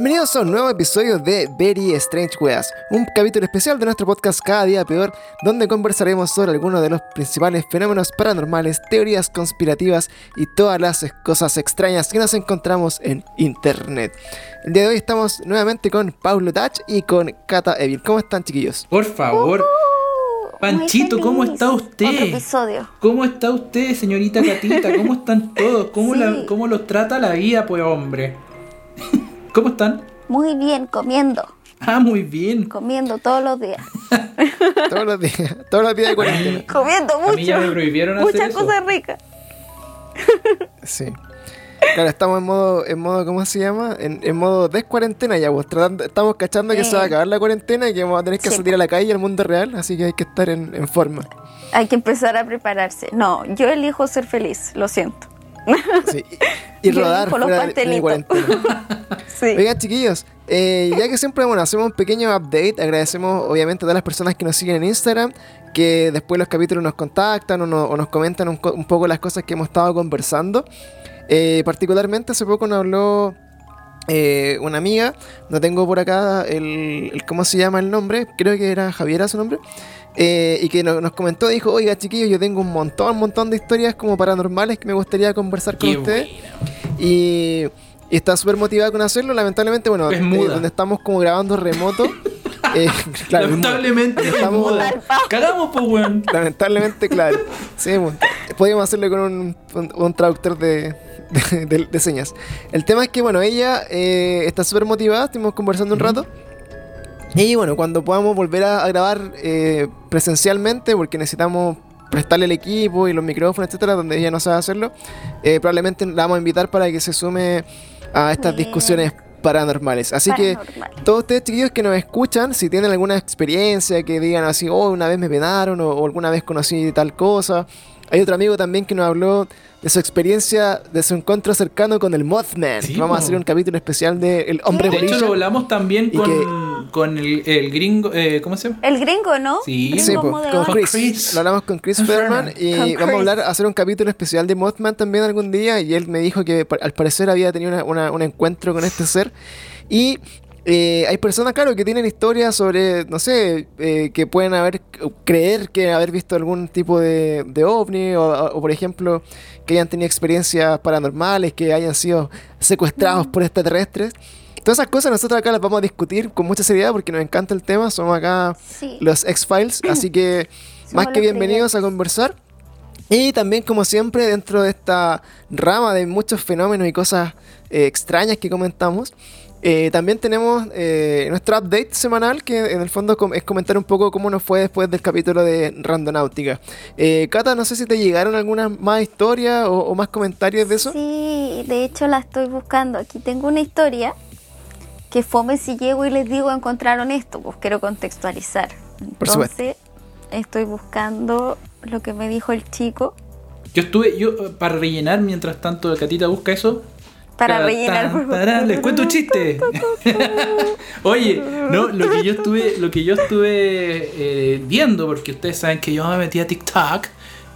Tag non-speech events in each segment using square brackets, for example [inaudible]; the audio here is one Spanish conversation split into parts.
Bienvenidos a un nuevo episodio de Very Strange Weas, un capítulo especial de nuestro podcast Cada Día Peor, donde conversaremos sobre algunos de los principales fenómenos paranormales, teorías conspirativas y todas las cosas extrañas que nos encontramos en Internet. El día de hoy estamos nuevamente con Paulo Tach y con Kata Evil. ¿Cómo están, chiquillos? Por favor. Panchito, ¿cómo está usted? Otro episodio. ¿Cómo está usted, señorita Catita? ¿Cómo están todos? ¿Cómo, [laughs] Sí. la- cómo los trata la vida, pues, hombre? ¿Cómo están? Muy bien, comiendo. Ah, muy bien. Comiendo todos los días. [laughs] Todos los días, todos los días de cuarentena. [laughs] Comiendo A mí ya me mucho. prohibieron hacer Muchas eso. cosas ricas. Sí. Claro, estamos en modo, en modo, ¿cómo se llama? En, en modo descuarentena ya, pues tratando, estamos cachando que se va a Eh. acabar la cuarentena y que vamos a tener que Sí, salir a la calle al mundo real, así que hay que estar en, en forma. Hay que empezar a prepararse. No, yo elijo ser feliz, lo siento. Sí. Y, rodar fuera de- cuarentena. [laughs] Sí. Oigan, chiquillos, eh, ya que siempre bueno, hacemos un pequeño update, agradecemos obviamente a todas las personas que nos siguen en Instagram, que después los capítulos nos contactan o, no- o nos comentan un, un poco las cosas que hemos estado conversando. Eh, particularmente hace poco nos habló eh, una amiga, no tengo por acá el, el- cómo se llama el nombre, creo que era Javiera su nombre, eh, y que no- nos comentó, dijo, oiga chiquillos, yo tengo un montón, un montón de historias como paranormales que me gustaría conversar con Qué ustedes. buena. Y, y está súper motivada con hacerlo. Lamentablemente, bueno, Es eh, donde estamos como grabando remoto. [laughs] eh, claro. Lamentablemente es Estamos- muda. Cagamos, pues, weón. Lamentablemente, claro. Sí, bueno, podríamos hacerlo con un, un- un traductor de, de, de- de señas. El tema es que, bueno, ella eh, está súper motivada. Estuvimos conversando un rato. Y bueno, cuando podamos volver a, grabar eh, presencialmente, porque necesitamos prestarle el equipo y los micrófonos, etcétera, donde ella no sabe hacerlo, eh, probablemente la vamos a invitar para que se sume a estas Bien. discusiones paranormales. Así que todos ustedes chiquillos que nos escuchan, si tienen alguna experiencia que digan así, oh, una vez me penaron o, o alguna vez conocí tal cosa. Hay otro amigo también que nos habló de su experiencia, de su encuentro cercano con el Mothman. Sí, vamos a hacer un capítulo especial de El Hombre De hecho, lo hablamos también con, que- con el, el gringo. eh, ¿Cómo se llama? El gringo, ¿no? Sí. Gringo Sí, po, con Chris. Chris. Lo hablamos con Chris Fairman. y Con vamos a hablar, a hacer un capítulo especial de Mothman también algún día y él me dijo que al parecer había tenido una- una- un encuentro con este ser y eh, hay personas, claro, que tienen historias sobre, no sé, eh, que pueden haber, creer que haber visto algún tipo de, de ovni o, o, por ejemplo, que hayan tenido experiencias paranormales, que hayan sido secuestrados por extraterrestres. Todas esas cosas nosotros acá las vamos a discutir con mucha seriedad porque nos encanta el tema, somos acá Sí. los X-Files, [clears throat] así que más que bienvenidos a conversar. Y también, como siempre, dentro de esta rama de muchos fenómenos y cosas eh, extrañas que comentamos, eh, también tenemos eh, nuestro update semanal, que en el fondo es comentar un poco cómo nos fue después del capítulo de Randonáutica. Eh, Cata, no sé si te llegaron algunas más historias o, o más comentarios de eso. Sí, de hecho la estoy buscando. Aquí tengo una historia que fome si llego y les digo encontraron esto, pues quiero contextualizar. Por supuesto. Entonces, estoy buscando lo que me dijo el chico Yo estuve, yo, eh, para rellenar mientras tanto Catita busca eso. Para rellenar. tan, tarán, les cuento un chiste. [laughs] Oye, no, lo que yo estuve, lo que yo estuve eh, viendo, porque ustedes saben que yo me metí a TikTok,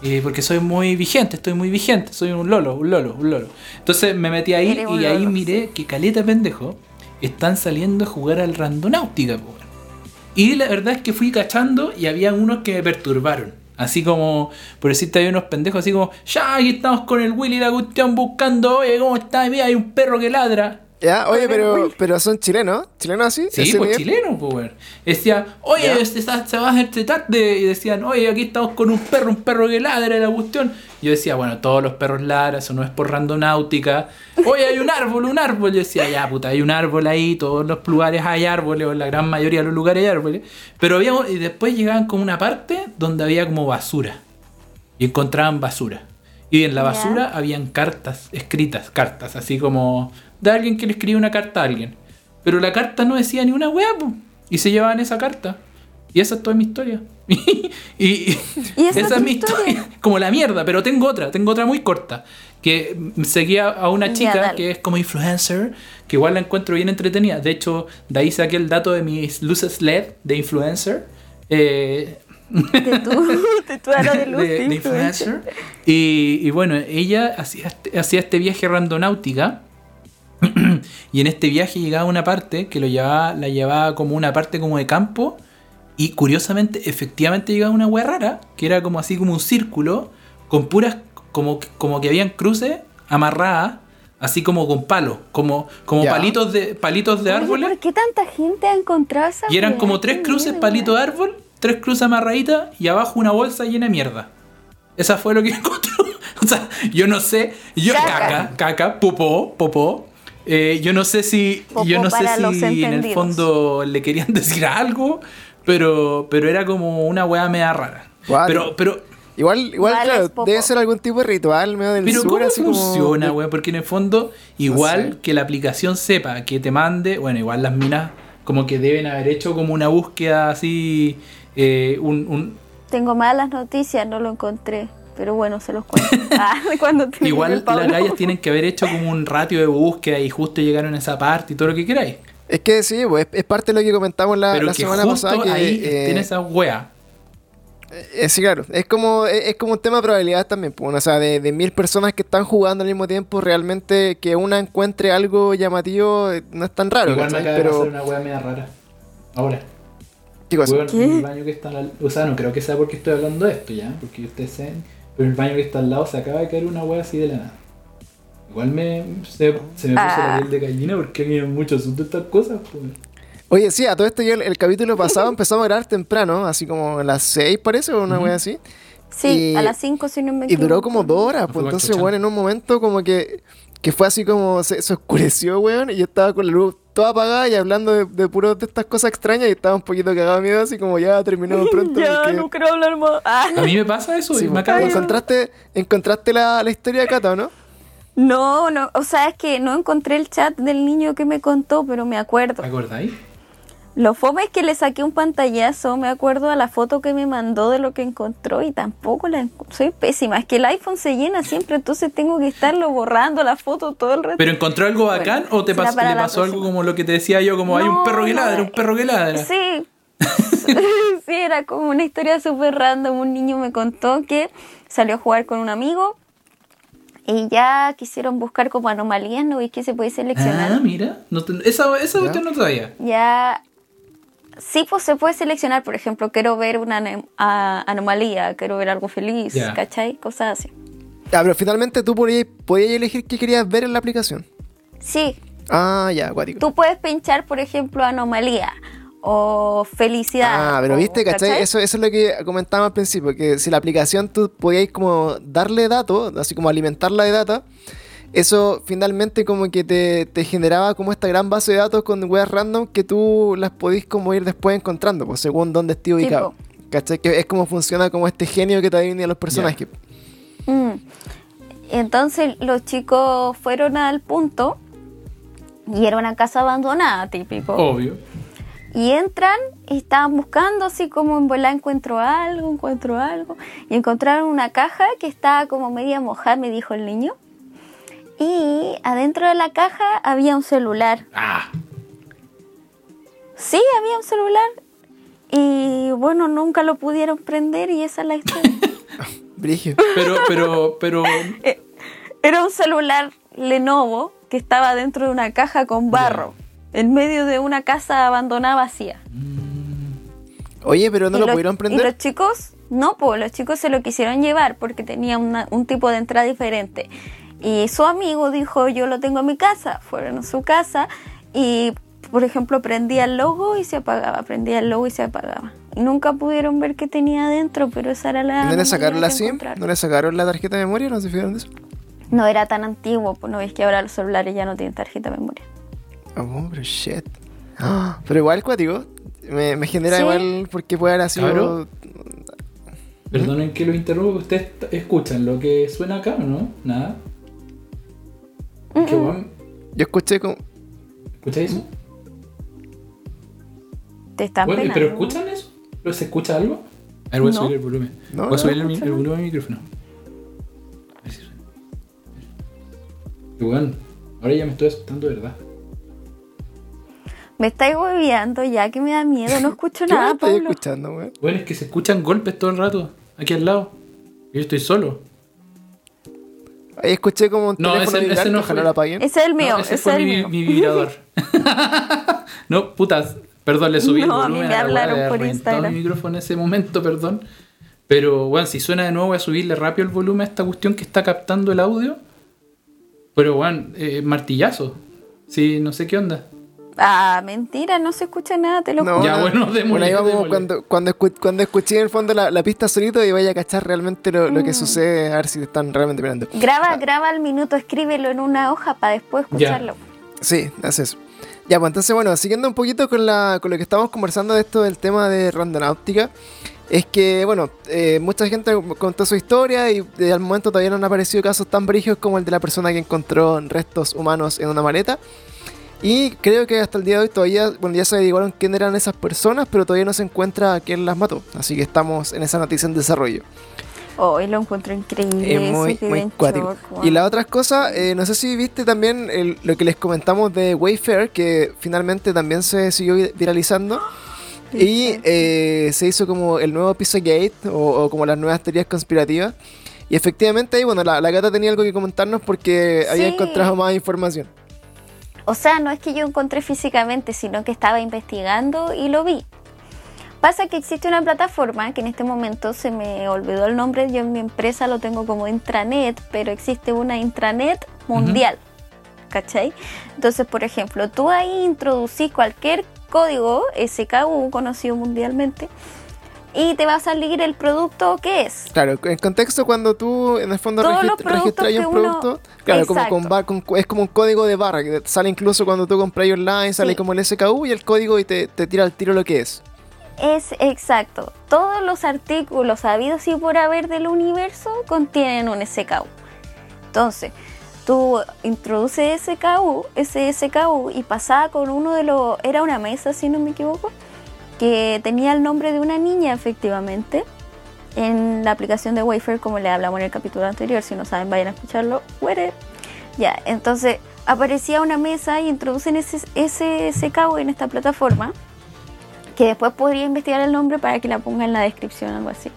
eh, porque soy muy vigente, estoy muy vigente, soy un lolo, un lolo, un lolo. Entonces me metí ahí Eres y ahí lolo, miré que caleta pendejo están saliendo a jugar al randonáutica, po. Y la verdad es que fui cachando y había unos que me perturbaron. Así como, por decirte, hay unos pendejos así como, ya, aquí estamos con el Willy la cuestión buscando, oye, ¿cómo está? Mira, hay un perro que ladra. Ya, oye, pero, pero son chilenos, chilenos así. Sí, ¿Ese pues nivel? chileno, pues, weón. Decía, oye, Ya. este se va a hacer este tarde. Y decían, oye, aquí estamos con un perro, un perro que ladra la cuestión. Yo decía, bueno, todos los perros ladran, eso no es por randonáutica. Oye, hay un árbol, un árbol. Yo decía, ya, puta, hay un árbol ahí, todos los lugares hay árboles, o en la gran mayoría de los lugares hay árboles. Pero había, y después llegaban como una parte donde había como basura. Y encontraban basura. Y en la basura habían cartas escritas, cartas, así como de alguien que le escribe una carta a alguien. Pero la carta no decía ni una weá. Y se llevaban esa carta. Y esa es toda mi historia. [laughs] y, y- ¿Y esa esa es mi historia. historia? [laughs] Como la mierda, pero tengo otra, tengo otra muy corta. Que seguía a una chica que es como influencer, que igual la encuentro bien entretenida. De hecho, de ahí saqué el dato de mis luces LED de influencer. Eh, de tu, [laughs] de aro de luz de- de de influencer. y bueno, ella hacía este, hacía este viaje randonáutica Y en este viaje llegaba a una parte que lo llevaba, la llevaba como una parte como de campo. Y curiosamente, efectivamente llegaba una wea rara, que era como así como un círculo, con puras, como, como que habían cruces amarradas, así como con palos, como, como palitos de, palitos de Oye, árboles. ¿Por qué tanta gente ha encontrado esa Y eran como tres cruces, miedo, palito de árbol, tres cruces amarraditas y abajo una bolsa llena de mierda. Esa fue lo que [laughs] encontró. O sea, yo no sé. Yo, Caca. caca, caca, popó, popó. Eh, yo no sé si. Yo no sé si en el fondo le querían [laughs] decir algo. Pero, pero era como una weá media rara. Pero, pero, Igual, igual Vale, claro, debe ser algún tipo de ritual medio del pero sur, ¿cómo así como- funciona, weón? Porque en el fondo, igual sé. que la aplicación sepa que te mande, bueno, igual las minas como que deben haber hecho como una búsqueda así, eh, un, un- Tengo malas noticias, no lo encontré. Pero bueno, se los cuento. [laughs] Ah, [laughs] cuando igual las gallas tienen que haber hecho como un ratio de búsqueda y justo llegaron a esa parte y todo lo que queráis. Es que sí, pues, es, es parte de lo que comentamos la, Pero la que semana justo pasada. Que, ahí eh, tiene esa wea. eh, sí, claro. Es como, es, es como un tema de probabilidad también. Pues, o sea, de, de mil personas que están jugando al mismo tiempo, realmente que una encuentre algo llamativo eh, no es tan raro. Igual me acaba de pasar una wea media rara. Ahora. ¿qué cosa? ¿Qué? el baño que está al O sea, no creo que sea porque estoy hablando de esto ya, porque ustedes saben. Pero el baño que está al lado se acaba de caer una wea así de la nada. Igual me, se, se me puso la Ah. piel de gallina porque a mí me mucho asunto estas cosas. Pues. Oye, sí, a todo esto yo el, el capítulo pasado empezamos a grabar temprano, así como a las 6 parece, o una Ujú. wea así. Sí, y- a las 5 si no me Y equivoco. duró como dos horas, pues entonces, bueno, en un momento como que, que fue así como se, se oscureció, weón, y yo estaba con la luz toda apagada y hablando de, de puros de estas cosas extrañas y estaba un poquito cagado de miedo, así como ya terminamos [laughs] pronto. Ya, porque- no quiero hablar más. [laughs] Ah. A mí me pasa eso Sí, y me pues, acaba de encontraste, encontraste la, la historia de Cata, ¿o ¿no? No, no, o sea, es que no encontré el chat del niño que me contó, pero me acuerdo. ¿Te acordáis? Lo fome es que le saqué un pantallazo, me acuerdo a la foto que me mandó de lo que encontró y tampoco la soy pésima, es que el iPhone se llena siempre, entonces tengo que estarlo borrando la foto todo el rato. ¿Pero encontró algo Bueno, bacán o te pasó, le pasó algo como lo que te decía yo, como hay un perro que ladra, un eh, perro que ladra? Sí. [laughs] [laughs] sí, era como una historia súper random. Un niño me contó que salió a jugar con un amigo y ya quisieron buscar como anomalías, ¿no? Y que se puede seleccionar. Ah, mira. No te- esa esa Ya. usted no sabía. Ya. Sí, pues se puede seleccionar, por ejemplo, quiero ver una anom- anomalía, quiero ver algo feliz, Ya. ¿cachai? Cosas así. Ah, pero finalmente tú podías, podías elegir qué querías ver en la aplicación. Sí, Ah, ya, acuático. tú puedes pinchar, por ejemplo, anomalía o felicidad. Ah, pero o- viste, ¿cachai? Eso, eso es lo que comentábamos al principio, que si la aplicación tú podíais como darle datos, así como alimentarla de data, eso finalmente como que te, te generaba como esta gran base de datos con weas random que tú las podís como ir después encontrando, pues según dónde esté ubicado. ¿Cachai? Que es como funciona como este genio que te adivina a los personajes. Mm. Entonces los chicos fueron al punto y era una casa abandonada, típico. Obvio. Y entran y estaban buscando así como en volar encuentro algo, encuentro algo. Y encontraron una caja que estaba como media mojada, me dijo el niño. Y adentro de la caja había un celular. Ah. Sí, había un celular. Y bueno, nunca lo pudieron prender y esa es la historia. [laughs] Brigio. Pero, pero, pero. [laughs] Era un celular Lenovo que estaba dentro de una caja con barro, en medio de una casa abandonada vacía. Oye, pero no y lo los- pudieron Y prender. los chicos, no, pues los chicos se lo quisieron llevar porque tenía una- un tipo de entrada diferente. Y su amigo dijo, yo lo tengo en mi casa. Fueron a su casa y, por ejemplo, prendía el logo y se apagaba, prendía el logo y se apagaba. Y nunca pudieron ver qué tenía adentro, pero esa era la... ¿No le sacaron la SIM? ¿No le sacaron la tarjeta de memoria? ¿No se fijaron de eso? No era tan antiguo, pues no ves que ahora los celulares ya no tienen tarjeta de memoria. Oh, pero shit. Ah, pero igual, cuático. Me, me genera Sí. igual porque puede haber sido. Cabrón. Perdonen que lo interrumpa, ustedes escuchan lo que suena acá, ¿o no? Nada. ¿Qué weón? Yo escuché como. ¿Escucháis eso? Te están Bueno, penando. ¿Pero escuchan eso? ¿Pero ¿Se escucha algo? A ver, voy a No. subir el volumen. No, voy a subir el, volumen del micrófono. A ver si suena. Bueno, ahora ya me estoy asustando, de ¿verdad? Me estáis hueveando ya que me da miedo, no escucho [laughs] ¿Qué nada, estoy Pablo. escuchando, weón? Bueno, es que se escuchan golpes todo el rato, aquí al lado. Y yo estoy solo. Ahí escuché como un No, teléfono ese- ese no ojalá fue. lo apaguen. Ese es el mío, No, ese ese fue es el mi, mío. mi vibrador. [laughs] no, putas, perdón, le subí No, el mí volumen me a la weá, hablaron por Instagram. mi micrófono en ese momento, perdón. Pero, bueno, si suena de nuevo voy a subirle rápido el volumen a esta cuestión que está captando el audio. Pero, bueno, eh, martillazo. Sí, no sé qué onda. Ah, mentira, no se escucha nada, te lo No, juro. Ya, no. bueno, démosle, Bueno, ahí vamos cuando, cuando, escu- cuando escuché en el fondo la, la pista solito y vaya a cachar realmente lo, lo que Mm. sucede, a ver si te están realmente mirando. Graba, graba el minuto, escríbelo en una hoja para después Ya. escucharlo. Sí, hace eso. Ya, pues entonces, bueno, siguiendo un poquito con, la, con lo que estamos conversando de esto del tema de randonáutica, es que, bueno, eh, mucha gente contó su historia y eh, al momento todavía no han aparecido casos tan brígidos como el de la persona que encontró restos humanos en una maleta. Y creo que hasta el día de hoy todavía, bueno, ya se averiguaron quién eran esas personas, pero todavía no se encuentra quién las mató. Así que estamos en esa noticia en desarrollo. Hoy lo encuentro increíble. Es muy, muy cuático. Y la otra cosa, eh, no sé si viste también el- lo que les comentamos de Wayfair, que finalmente también se siguió vi- viralizando. Y eh, se hizo como el nuevo Pizzagate o, o como las nuevas teorías conspirativas. Y efectivamente ahí, bueno, la, la gata tenía algo que comentarnos porque había Sí. encontrado más información. O sea, no es que yo encontré físicamente, sino que estaba investigando y lo vi. Pasa que existe una plataforma que en este momento se me olvidó el nombre, yo en mi empresa lo tengo como intranet, pero existe una intranet mundial. ¿Cachai? Entonces, por ejemplo, tú ahí introducís cualquier código SKU conocido mundialmente y te va a salir el producto que es. Claro, en contexto cuando tú en el fondo registras un uno- producto, claro, como con, con- es como un código de barra que sale incluso cuando tú compras online, sale Sí. como el SKU y el código y te, te tira al tiro lo que es. Es exacto. Todos los artículos habidos y por haber del universo contienen un SKU. Entonces, tú introduces SKU, ese SKU y pasaba con uno de los... Era una mesa, si no me equivoco, que tenía el nombre de una niña, efectivamente. En la aplicación de Wayfair, como le hablamos en el capítulo anterior, si no saben, vayan a escucharlo. Whatever. Ya, entonces aparecía una mesa y introducen ese, ese SKU en esta plataforma que después podría investigar el nombre para que la ponga en la descripción o algo así.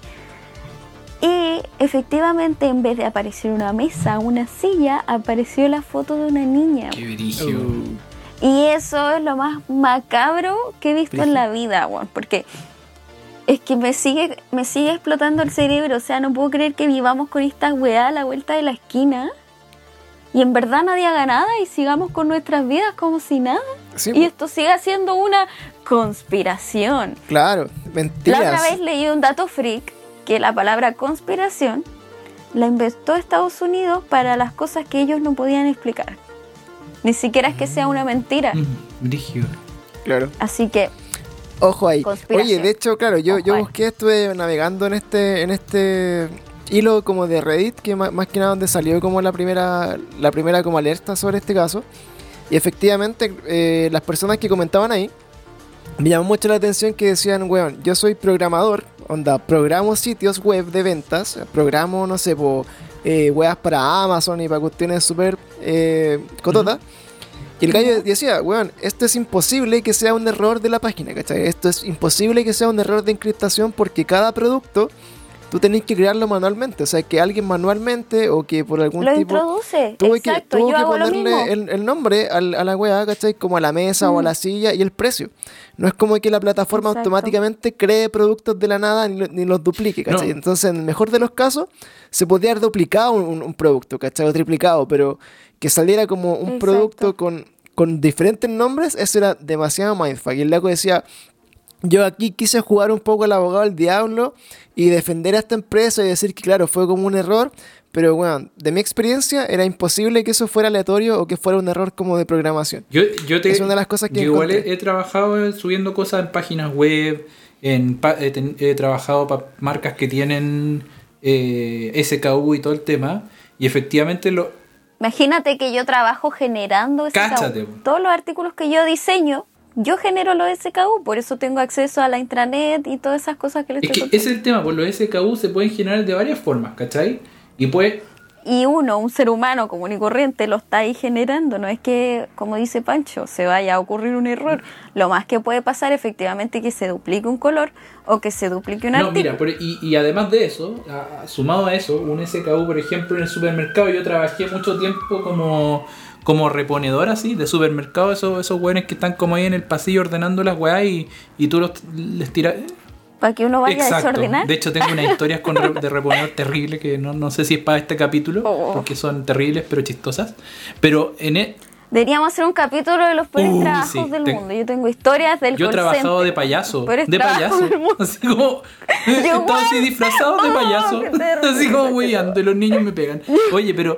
Y efectivamente, en vez de aparecer una mesa, una silla, apareció la foto de una niña. Qué brillo. Y eso es lo más macabro que he visto en la vida, weón, porque es que me sigue, me sigue explotando el cerebro. O sea, no puedo creer que vivamos con esta weá a la vuelta de la esquina. Y en verdad nadie haga nada y sigamos con nuestras vidas como si nada. Sí, Y esto siga siendo una conspiración. Claro, mentiras. La otra vez leí un dato freak que la palabra conspiración la inventó Estados Unidos para las cosas que ellos no podían explicar. Ni siquiera es que sea una mentira. Mm, Brillo. Claro. Así que, Ojo ahí. Oye, de hecho, claro, yo, Ojo yo ahí. busqué, estuve navegando en este, en este hilo como de Reddit, que ma- más, que nada donde salió como la primera, la primera como alerta sobre este caso. Y efectivamente, eh, las personas que comentaban ahí, me llamó mucho la atención que decían, weón, yo soy programador, onda, programo sitios web de ventas, programo, no sé, po, eh, weas para Amazon y para cuestiones súper eh, cototas. Y el gallo decía, weón, esto es imposible que sea un error de la página, ¿cachai? Esto es imposible que sea un error de encriptación porque cada producto tú tenés que crearlo manualmente. O sea, que alguien manualmente o que por algún lo tipo... introduce. Tuve Exacto, que, tuvo yo que hago lo ponerle mismo. el, el nombre al- a la weá, ¿cachai? Como a la mesa o a la silla y el precio. No es como que la plataforma Exacto. automáticamente cree productos de la nada ni, lo- ni los duplique, ¿cachai? No. Entonces, en el mejor de los casos, se podría haber duplicado un, producto, ¿cachai? O triplicado, pero que saliera como un Exacto. producto con, con diferentes nombres, eso era demasiado mindfuck. Y el loco decía, yo aquí quise jugar un poco al abogado del diablo y defender a esta empresa y decir que, claro, fue como un error, pero bueno, de mi experiencia era imposible que eso fuera aleatorio o que fuera un error como de programación. Yo, yo te, Es una de las cosas que yo igual he, he trabajado subiendo cosas en páginas web, en pa- he, ten- he trabajado para marcas que tienen eh, SKU y todo el tema, y efectivamente lo, Imagínate que yo trabajo generando SKU. Cáchate. Todos los artículos que yo diseño, yo genero los SKU, por eso tengo acceso a la intranet y todas esas cosas que les Es estoy que ese es el tema, pues los SKU se pueden generar de varias formas, ¿cachai? Y pues, y uno, un ser humano común y corriente, lo está ahí generando. No es que, como dice Pancho, se vaya a ocurrir un error. Lo más que puede pasar efectivamente es que se duplique un color o que se duplique un No, artículo. mira, pero- y, y además de eso, sumado a eso, un SKU, por ejemplo, en el supermercado, yo trabajé mucho tiempo como, como reponedor así, de supermercado, esos, esos weones que están como ahí en el pasillo ordenando las weas y, y tú los, les tiras. Para que uno vaya a Exacto. desordenar. De hecho, tengo unas historias con re- de reponedor terrible que no, no sé si es para este capítulo, Oh. porque son terribles pero chistosas. Pero en e- Deberíamos hacer un capítulo de los peores trabajos sí, del te- mundo. Yo tengo historias del yo he trabajado center, de payaso, de payaso, así como [laughs] estaba así disfrazado de [laughs] Oh, payaso, así como weyando y los niños me pegan. Oye, pero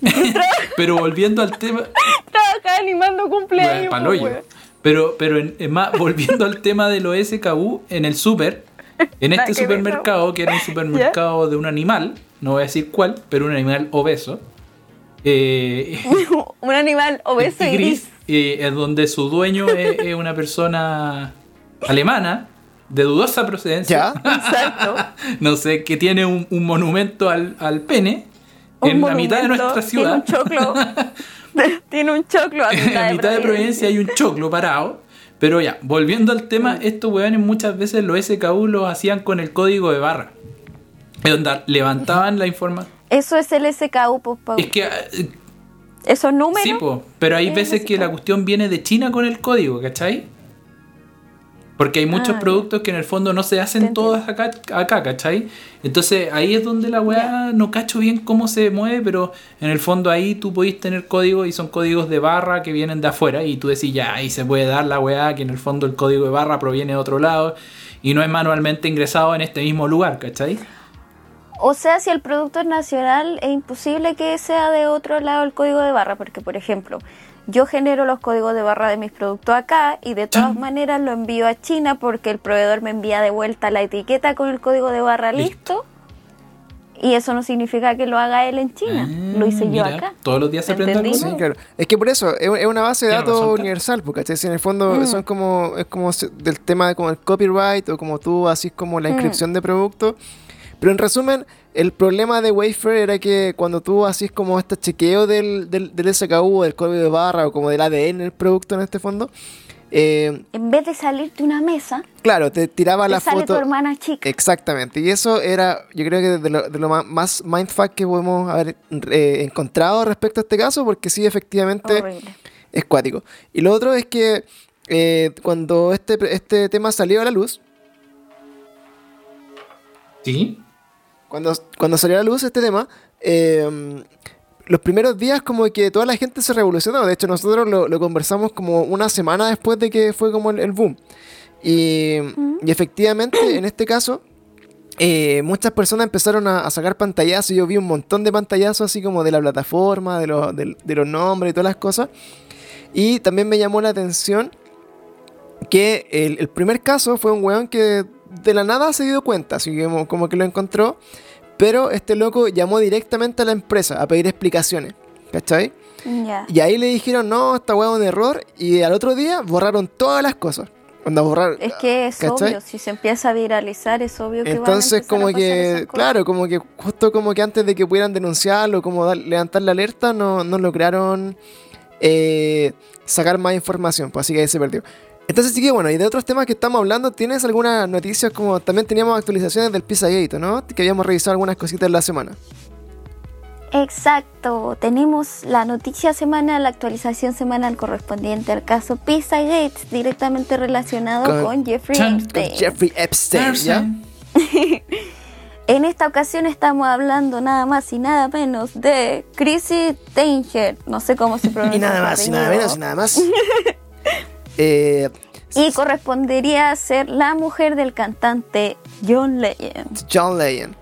[laughs] pero volviendo al tema, Trabajaba animando cumpleaños. Bueno, pues. Pero, pero en, en más, volviendo al tema de los SKU, en el super, en este supermercado, que era un supermercado de un animal, no voy a decir cuál, pero un animal obeso, eh, [laughs] un animal obeso y gris. eh, es donde su dueño es, [laughs] es una persona alemana, de dudosa procedencia, ¿Ya? [laughs] Exacto. no sé, que tiene un, un monumento al, al pene Un en la mitad de nuestra ciudad. Tiene un choclo. tiene un choclo a mitad, en la mitad de Providencia hay un choclo parado. Pero ya, volviendo al tema, estos weones muchas veces los SKU los hacían con el código de barra. Es donde levantaban la información. Eso es el SKU, pues, Pau. Es que, eh, Esos números. sí, po, pero hay es veces que la cuestión viene de China con el código, ¿cachai? Porque hay muchos Ah, productos que en el fondo no se hacen todos acá, acá, ¿cachai? Entonces ahí es donde la weá no cacho bien cómo se mueve, pero en el fondo ahí tú podís tener códigos y son códigos de barra que vienen de afuera y tú decís ya, ahí se puede dar la weá que en el fondo el código de barra proviene de otro lado y no es manualmente ingresado en este mismo lugar, ¿cachai? O sea, si el producto es nacional, es imposible que sea de otro lado el código de barra, porque, por ejemplo, yo genero los códigos de barra de mis productos acá y de todas maneras lo envío a China porque el proveedor me envía de vuelta la etiqueta con el código de barra Listo. listo. Y eso no significa que lo haga él en China. Ah, lo hice yo mira, acá. Todos los días se aprende algo ¿Entendí? Sí, claro. Es que por eso, es, es una base de datos universal, porque en el fondo Mm. son como, es como se- del tema de como el copyright o como tú así como la Mm. inscripción de producto. Pero en resumen, el problema de Wayfair era que cuando tú hacías como este chequeo del, del, del SKU, del código de barra o como del ADN del producto en este fondo, eh, En vez de salirte una mesa, claro, te tiraba te la sale foto. tu hermana chica. Exactamente, y eso era, yo creo que de lo, de lo más mindfuck que podemos haber eh, encontrado respecto a este caso, porque sí, efectivamente Horrible. es cuático. Y lo otro es que eh, cuando este, este tema salió a la luz, Sí. Cuando, cuando salió a la luz este tema, eh, los primeros días como que toda la gente se revolucionó. De hecho, nosotros lo, lo conversamos como una semana después de que fue como el, el boom. Y, y efectivamente, en este caso, eh, muchas personas empezaron a, a sacar pantallazos. Yo vi un montón de pantallazos así como de la plataforma, de, los- del- de los nombres y todas las cosas. Y también me llamó la atención que el, el primer caso fue un weón que de la nada se dio cuenta, así que como, que lo encontró. Pero este loco llamó directamente a la empresa a pedir explicaciones. ¿Cachai? Ya. Y ahí le dijeron, no, esta weá es un error. Y al otro día borraron todas las cosas. Onda, borrar, Es que es ¿Cachai? obvio, si se empieza a viralizar es obvio que van a Entonces, empezar a como que, claro, como que justo como que antes de que pudieran denunciarlo, como levantar la alerta, no, no lograron eh, sacar más información, pues así que ahí se perdió. Entonces, sí que bueno, y de otros temas que estamos hablando, ¿tienes algunas noticias como también teníamos actualizaciones del Pizzagate, ¿no? Que habíamos revisado algunas cositas en la semana. Exacto, tenemos la noticia semanal, la actualización semanal correspondiente al caso Pizzagate, directamente relacionado Con- con, Jeffrey Epstein. Jeffrey Epstein, ¿ya? [laughs] En esta ocasión estamos hablando nada más y nada menos de Chrissy Danger, no sé cómo se [laughs] pronuncia. Y nada más, y nada menos, y nada más. [laughs] eh, Y correspondería a ser la mujer del cantante John Legend. John Legend.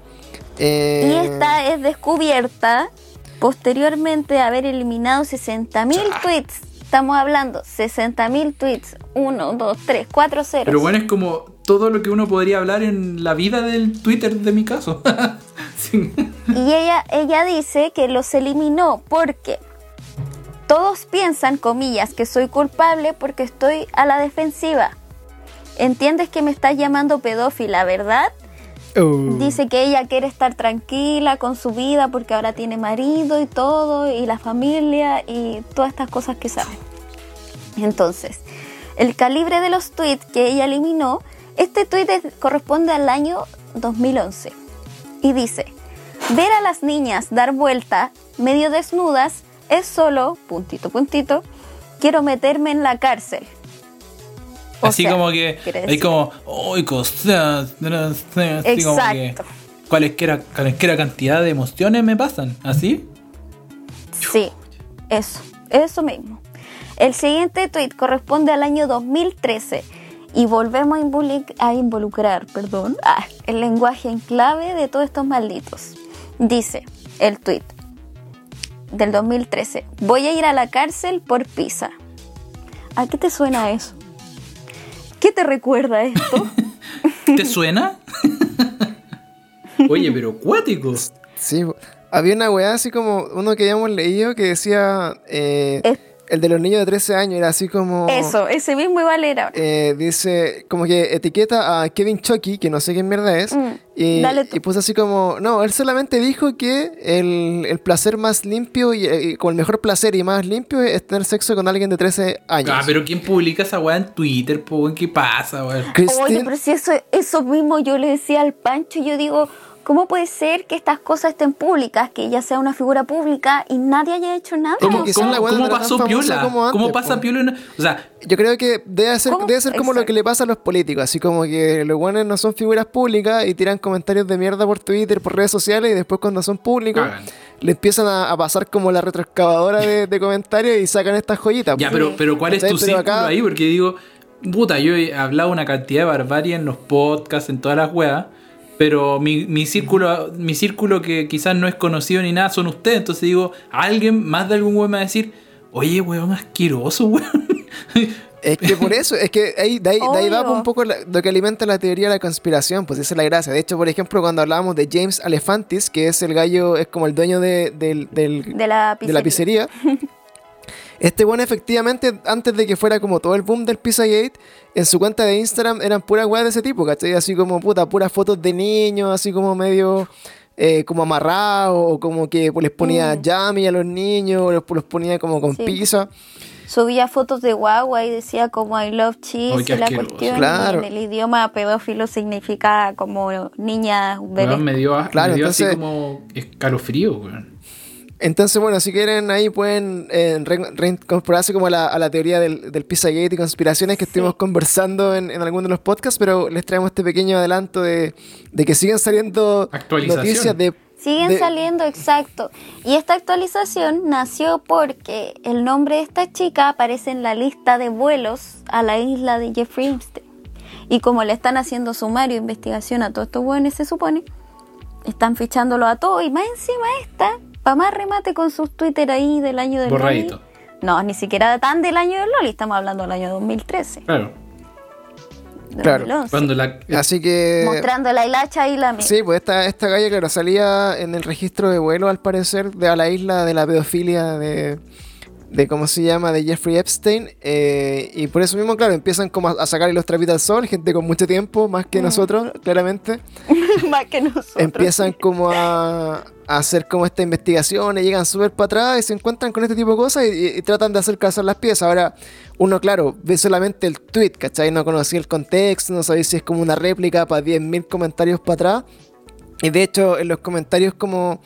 Eh, Y esta es descubierta posteriormente de haber eliminado 60.000 tweets. Estamos hablando 60.000 tweets. 1, 2, 3, 4, 0. Pero bueno, es como todo lo que uno podría hablar en la vida del Twitter de mi caso. [laughs] Sí. Y ella, ella dice que los eliminó porque todos piensan, comillas, que soy culpable porque estoy a la defensiva. Entiendes que me estás llamando pedófila, ¿verdad? Oh. Dice que ella quiere estar tranquila con su vida porque ahora tiene marido y todo, y la familia y todas estas cosas que sabe. Entonces, el calibre de los tweets que ella eliminó, este tweet es- corresponde al año 2011. Y dice, ver a las niñas dar vuelta medio desnudas es solo, puntito, puntito, quiero meterme en la cárcel. O Así sea, como que hay como, ¡ay, cosas! Así como que cualesquiera, cualesquiera cantidad de emociones me pasan, ¿así? Sí, eso, eso mismo. El siguiente tweet corresponde al año 2013 y volvemos a involucrar perdón, ah, el lenguaje en clave de todos estos malditos. Dice el tweet del 2013, voy a ir a la cárcel por pizza. ¿A qué te suena eso? ¿Qué te recuerda esto? [laughs] ¿Te suena? [laughs] Oye, pero cuático. Sí, había una weá así como uno que habíamos leído que decía eh, el de los niños de 13 años, era así como... Eso, ese mismo iba a leer ahora. eh, dice, como que etiqueta a Kevin Chucky, que no sé quién mierda es, Mm, y, dale tú. y puso así como, no, él solamente dijo que el, el placer más limpio y, y con el mejor placer y más limpio es tener sexo con alguien de 13 años. Ah, pero ¿quién publica esa weá en Twitter, po? ¿Qué pasa, weón? Oye, pero si eso, eso mismo yo le decía al Pancho, yo digo, ¿cómo puede ser que estas cosas estén públicas, que ella sea una figura pública y nadie haya hecho nada? ¿Cómo, que cómo- pasó piola? como antes, ¿Cómo pasa piola? en- O sea, Yo creo que debe ser, ¿Cómo? debe ser como lo que le pasa a los políticos, así como que los buenos no son figuras públicas y tiran comentarios de mierda por Twitter, por redes sociales y después cuando son públicos Cagan. le empiezan a, a pasar como la retroexcavadora de, de comentarios y sacan estas joyitas. ya, pero, pero ¿cuál es tu Pero círculo acá- ahí? Porque digo, puta, yo he hablado una cantidad de barbarie en los podcasts, en todas las weas. Pero mi, mi círculo, mi círculo que quizás no es conocido ni nada son ustedes. Entonces digo, alguien más de algún weón me va a decir, oye, weón, asqueroso, weón. [laughs] Es que por eso, es que ahí, de, ahí, de ahí va un poco la- lo que alimenta la teoría de la conspiración, pues esa es la gracia. De hecho, por ejemplo, cuando hablábamos de James Alefantis, que es el gallo, es como el dueño de, del, del- de la de la pizzería. [laughs] Este bueno, efectivamente, antes de que fuera como todo el boom del Pizzagate, en su cuenta de Instagram eran puras weas de ese tipo, ¿cachai? Así como puta, puras fotos de niños, así como medio eh, como amarrados, o como que pues, les ponía Mm. a los niños, o los, los ponía como con Sí. pizza. Subía fotos de guagua y decía como I love cheese y la cuestión. Claro. en el idioma pedófilo significa como niña, bebé. Weón, me dio, Claro, me dio así entonces- como escalofrío, weón. Entonces, bueno, si quieren ahí pueden eh, re- reincorporarse como a la, a la teoría del, del Pizzagate y conspiraciones que Sí. estuvimos conversando en, en algunos de los podcasts, pero les traemos este pequeño adelanto de, de que siguen saliendo noticias de... Siguen de- saliendo, exacto. Y esta actualización nació porque el nombre de esta chica aparece en la lista de vuelos a la isla de Jeffrey Epstein. Y como le están haciendo sumario e investigación a todos estos buenos, se supone, están fichándolo a todos. Y más encima esta, para más remate con sus Twitter ahí del año del Borradito. Loli. No, ni siquiera tan del año del Loli, estamos hablando del año 2013. Claro. Claro. 2011. Cuando la. Así que... Mostrando la hilacha y la mía. Sí, pues esta, esta galla, claro, salía en el registro de vuelo, al parecer, de a la isla de la pedofilia de, de ¿cómo se llama?, de Jeffrey Epstein. eh, y por eso mismo, claro, empiezan como a, a sacarle los trapitos al sol, gente con mucho tiempo, más que nosotros, claramente. [laughs] más que nosotros. Empiezan como a, a hacer como esta investigación, y llegan súper para atrás y se encuentran con este tipo de cosas y, y- y tratan de hacer calzar las piezas. Ahora, uno, claro, ve solamente el tweet, ¿cachai? No conocía el contexto, no sabía si es como una réplica para 10.000 comentarios para atrás. Y de hecho, en los comentarios como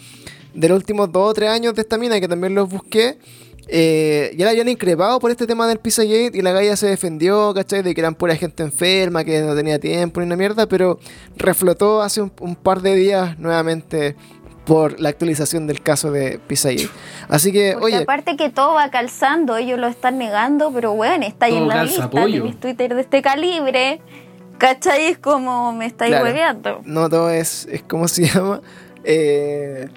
de los últimos dos o tres años de esta mina, que también los busqué, eh, ya la habían increpado por este tema del Pizzagate y la galla se defendió, ¿cachai? De que eran pura gente enferma, que no tenía tiempo ni una mierda, pero reflotó hace un, un par de días nuevamente por la actualización del caso de Pizzagate. Así que, Porque oye, aparte que todo va calzando, ellos lo están negando, pero bueno, está ahí en la lista, tenéis Twitter de este calibre, ¿cachai? Es como me estáis Claro. hueveando. no todo es, es como se [laughs] llama. Eh,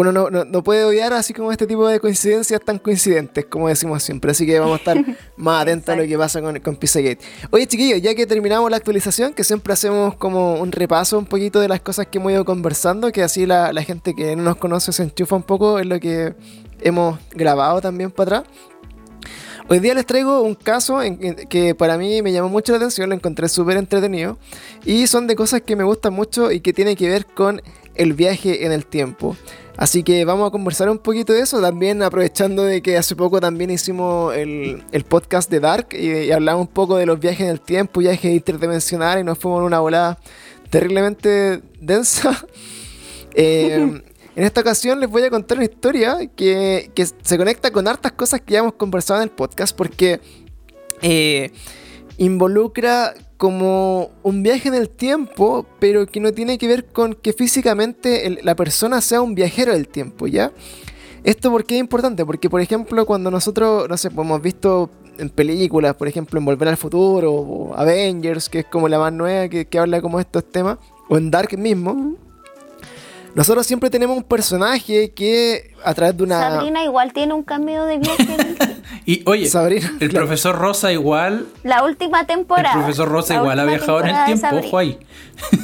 uno no, no- no puede odiar así como este tipo de coincidencias tan coincidentes, como decimos siempre. Así que vamos a estar [laughs] más atentos a lo que pasa con, con Pizzagate. Oye, chiquillos, ya que terminamos la actualización, que siempre hacemos como un repaso un poquito de las cosas que hemos ido conversando, que así la, la gente que no nos conoce se enchufa un poco en lo que hemos grabado también para atrás. Hoy día les traigo un caso en- en- que para mí me llamó mucho la atención, lo encontré súper entretenido y son de cosas que me gustan mucho y que tienen que ver con el viaje en el tiempo. Así que vamos a conversar un poquito de eso, también aprovechando de que hace poco también hicimos el, el podcast de Dark y, hablamos un poco de los viajes en el tiempo, viajes interdimensionales y nos fuimos en una volada terriblemente densa. [laughs] Eh, en esta ocasión les voy a contar una historia que, que se conecta con hartas cosas que ya hemos conversado en el podcast porque eh, involucra como un viaje en el tiempo, pero que no tiene que ver con que físicamente el- la persona sea un viajero del tiempo, ¿ya? Esto porque es importante, porque por ejemplo cuando nosotros, no sé, pues, hemos visto en películas, por ejemplo en Volver al Futuro o Avengers, que es como la más nueva que, que habla como estos temas, o en Dark mismo, nosotros siempre tenemos un personaje que a través de una... Sabrina igual tiene un cambio de viaje. [laughs] Y oye, Sabrina, el claro. profesor Rosa igual, La última temporada. el profesor Rosa igual ha viajado en el tiempo, ojo ahí. [laughs]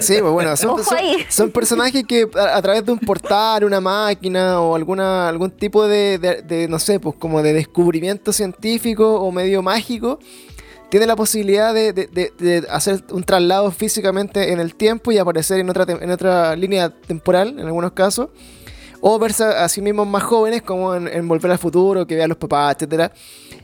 Sí, pues bueno, son, personajes que a, a través de un portal, una máquina o alguna algún tipo de, de- de, no sé, pues como de descubrimiento científico o medio mágico, tiene la posibilidad de, de- de- de hacer un traslado físicamente en el tiempo y aparecer en otra, en otra línea temporal, en algunos casos. O verse a sí mismos más jóvenes, como en, en Volver al Futuro, que vean los papás, etcétera.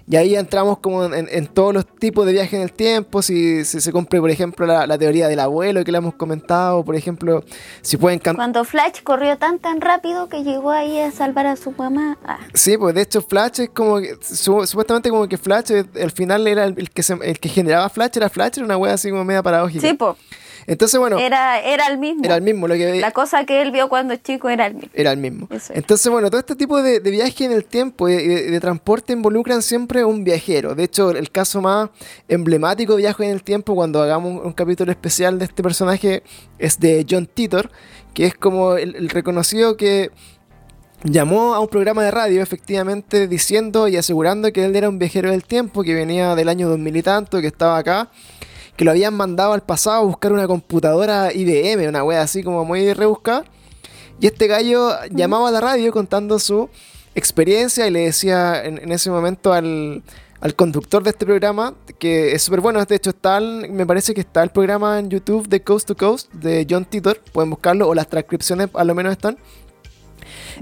Y ahí entramos como en, en- en todos los tipos de viajes en el tiempo. Si, si se cumple, por ejemplo, la, la teoría del abuelo que le hemos comentado. Por ejemplo, si pueden. Cuando Flash corrió tan tan rápido que llegó ahí a salvar a su mamá. Ah, Sí, pues de hecho Flash es como que, su- supuestamente como que Flash al final era el, el que se- el que generaba Flash, era Flash, era una wea así como media paradójica. sí, po. Entonces, bueno, Era, era el mismo. era el mismo lo que. La cosa que él vio cuando chico era el mismo. Era el mismo. Eso. Entonces, bueno, todo este tipo de, de viaje en el tiempo y de, de- de transporte involucran siempre un viajero. De hecho, el caso más emblemático de viaje en el tiempo, cuando hagamos un, un capítulo especial de este personaje, es de John Titor, que es como el, el reconocido que llamó a un programa de radio, efectivamente, diciendo y asegurando que él era un viajero del tiempo, que venía del año 2000 y tanto, que estaba acá que lo habían mandado al pasado a buscar una computadora IBM, una wea así como muy rebuscada. Y este gallo llamaba a la radio contando su experiencia y le decía en, en ese momento al, al conductor de este programa, que es súper bueno, de hecho está, el- me parece que está el programa en YouTube de Coast to Coast de John Titor, pueden buscarlo, o las transcripciones a lo menos están.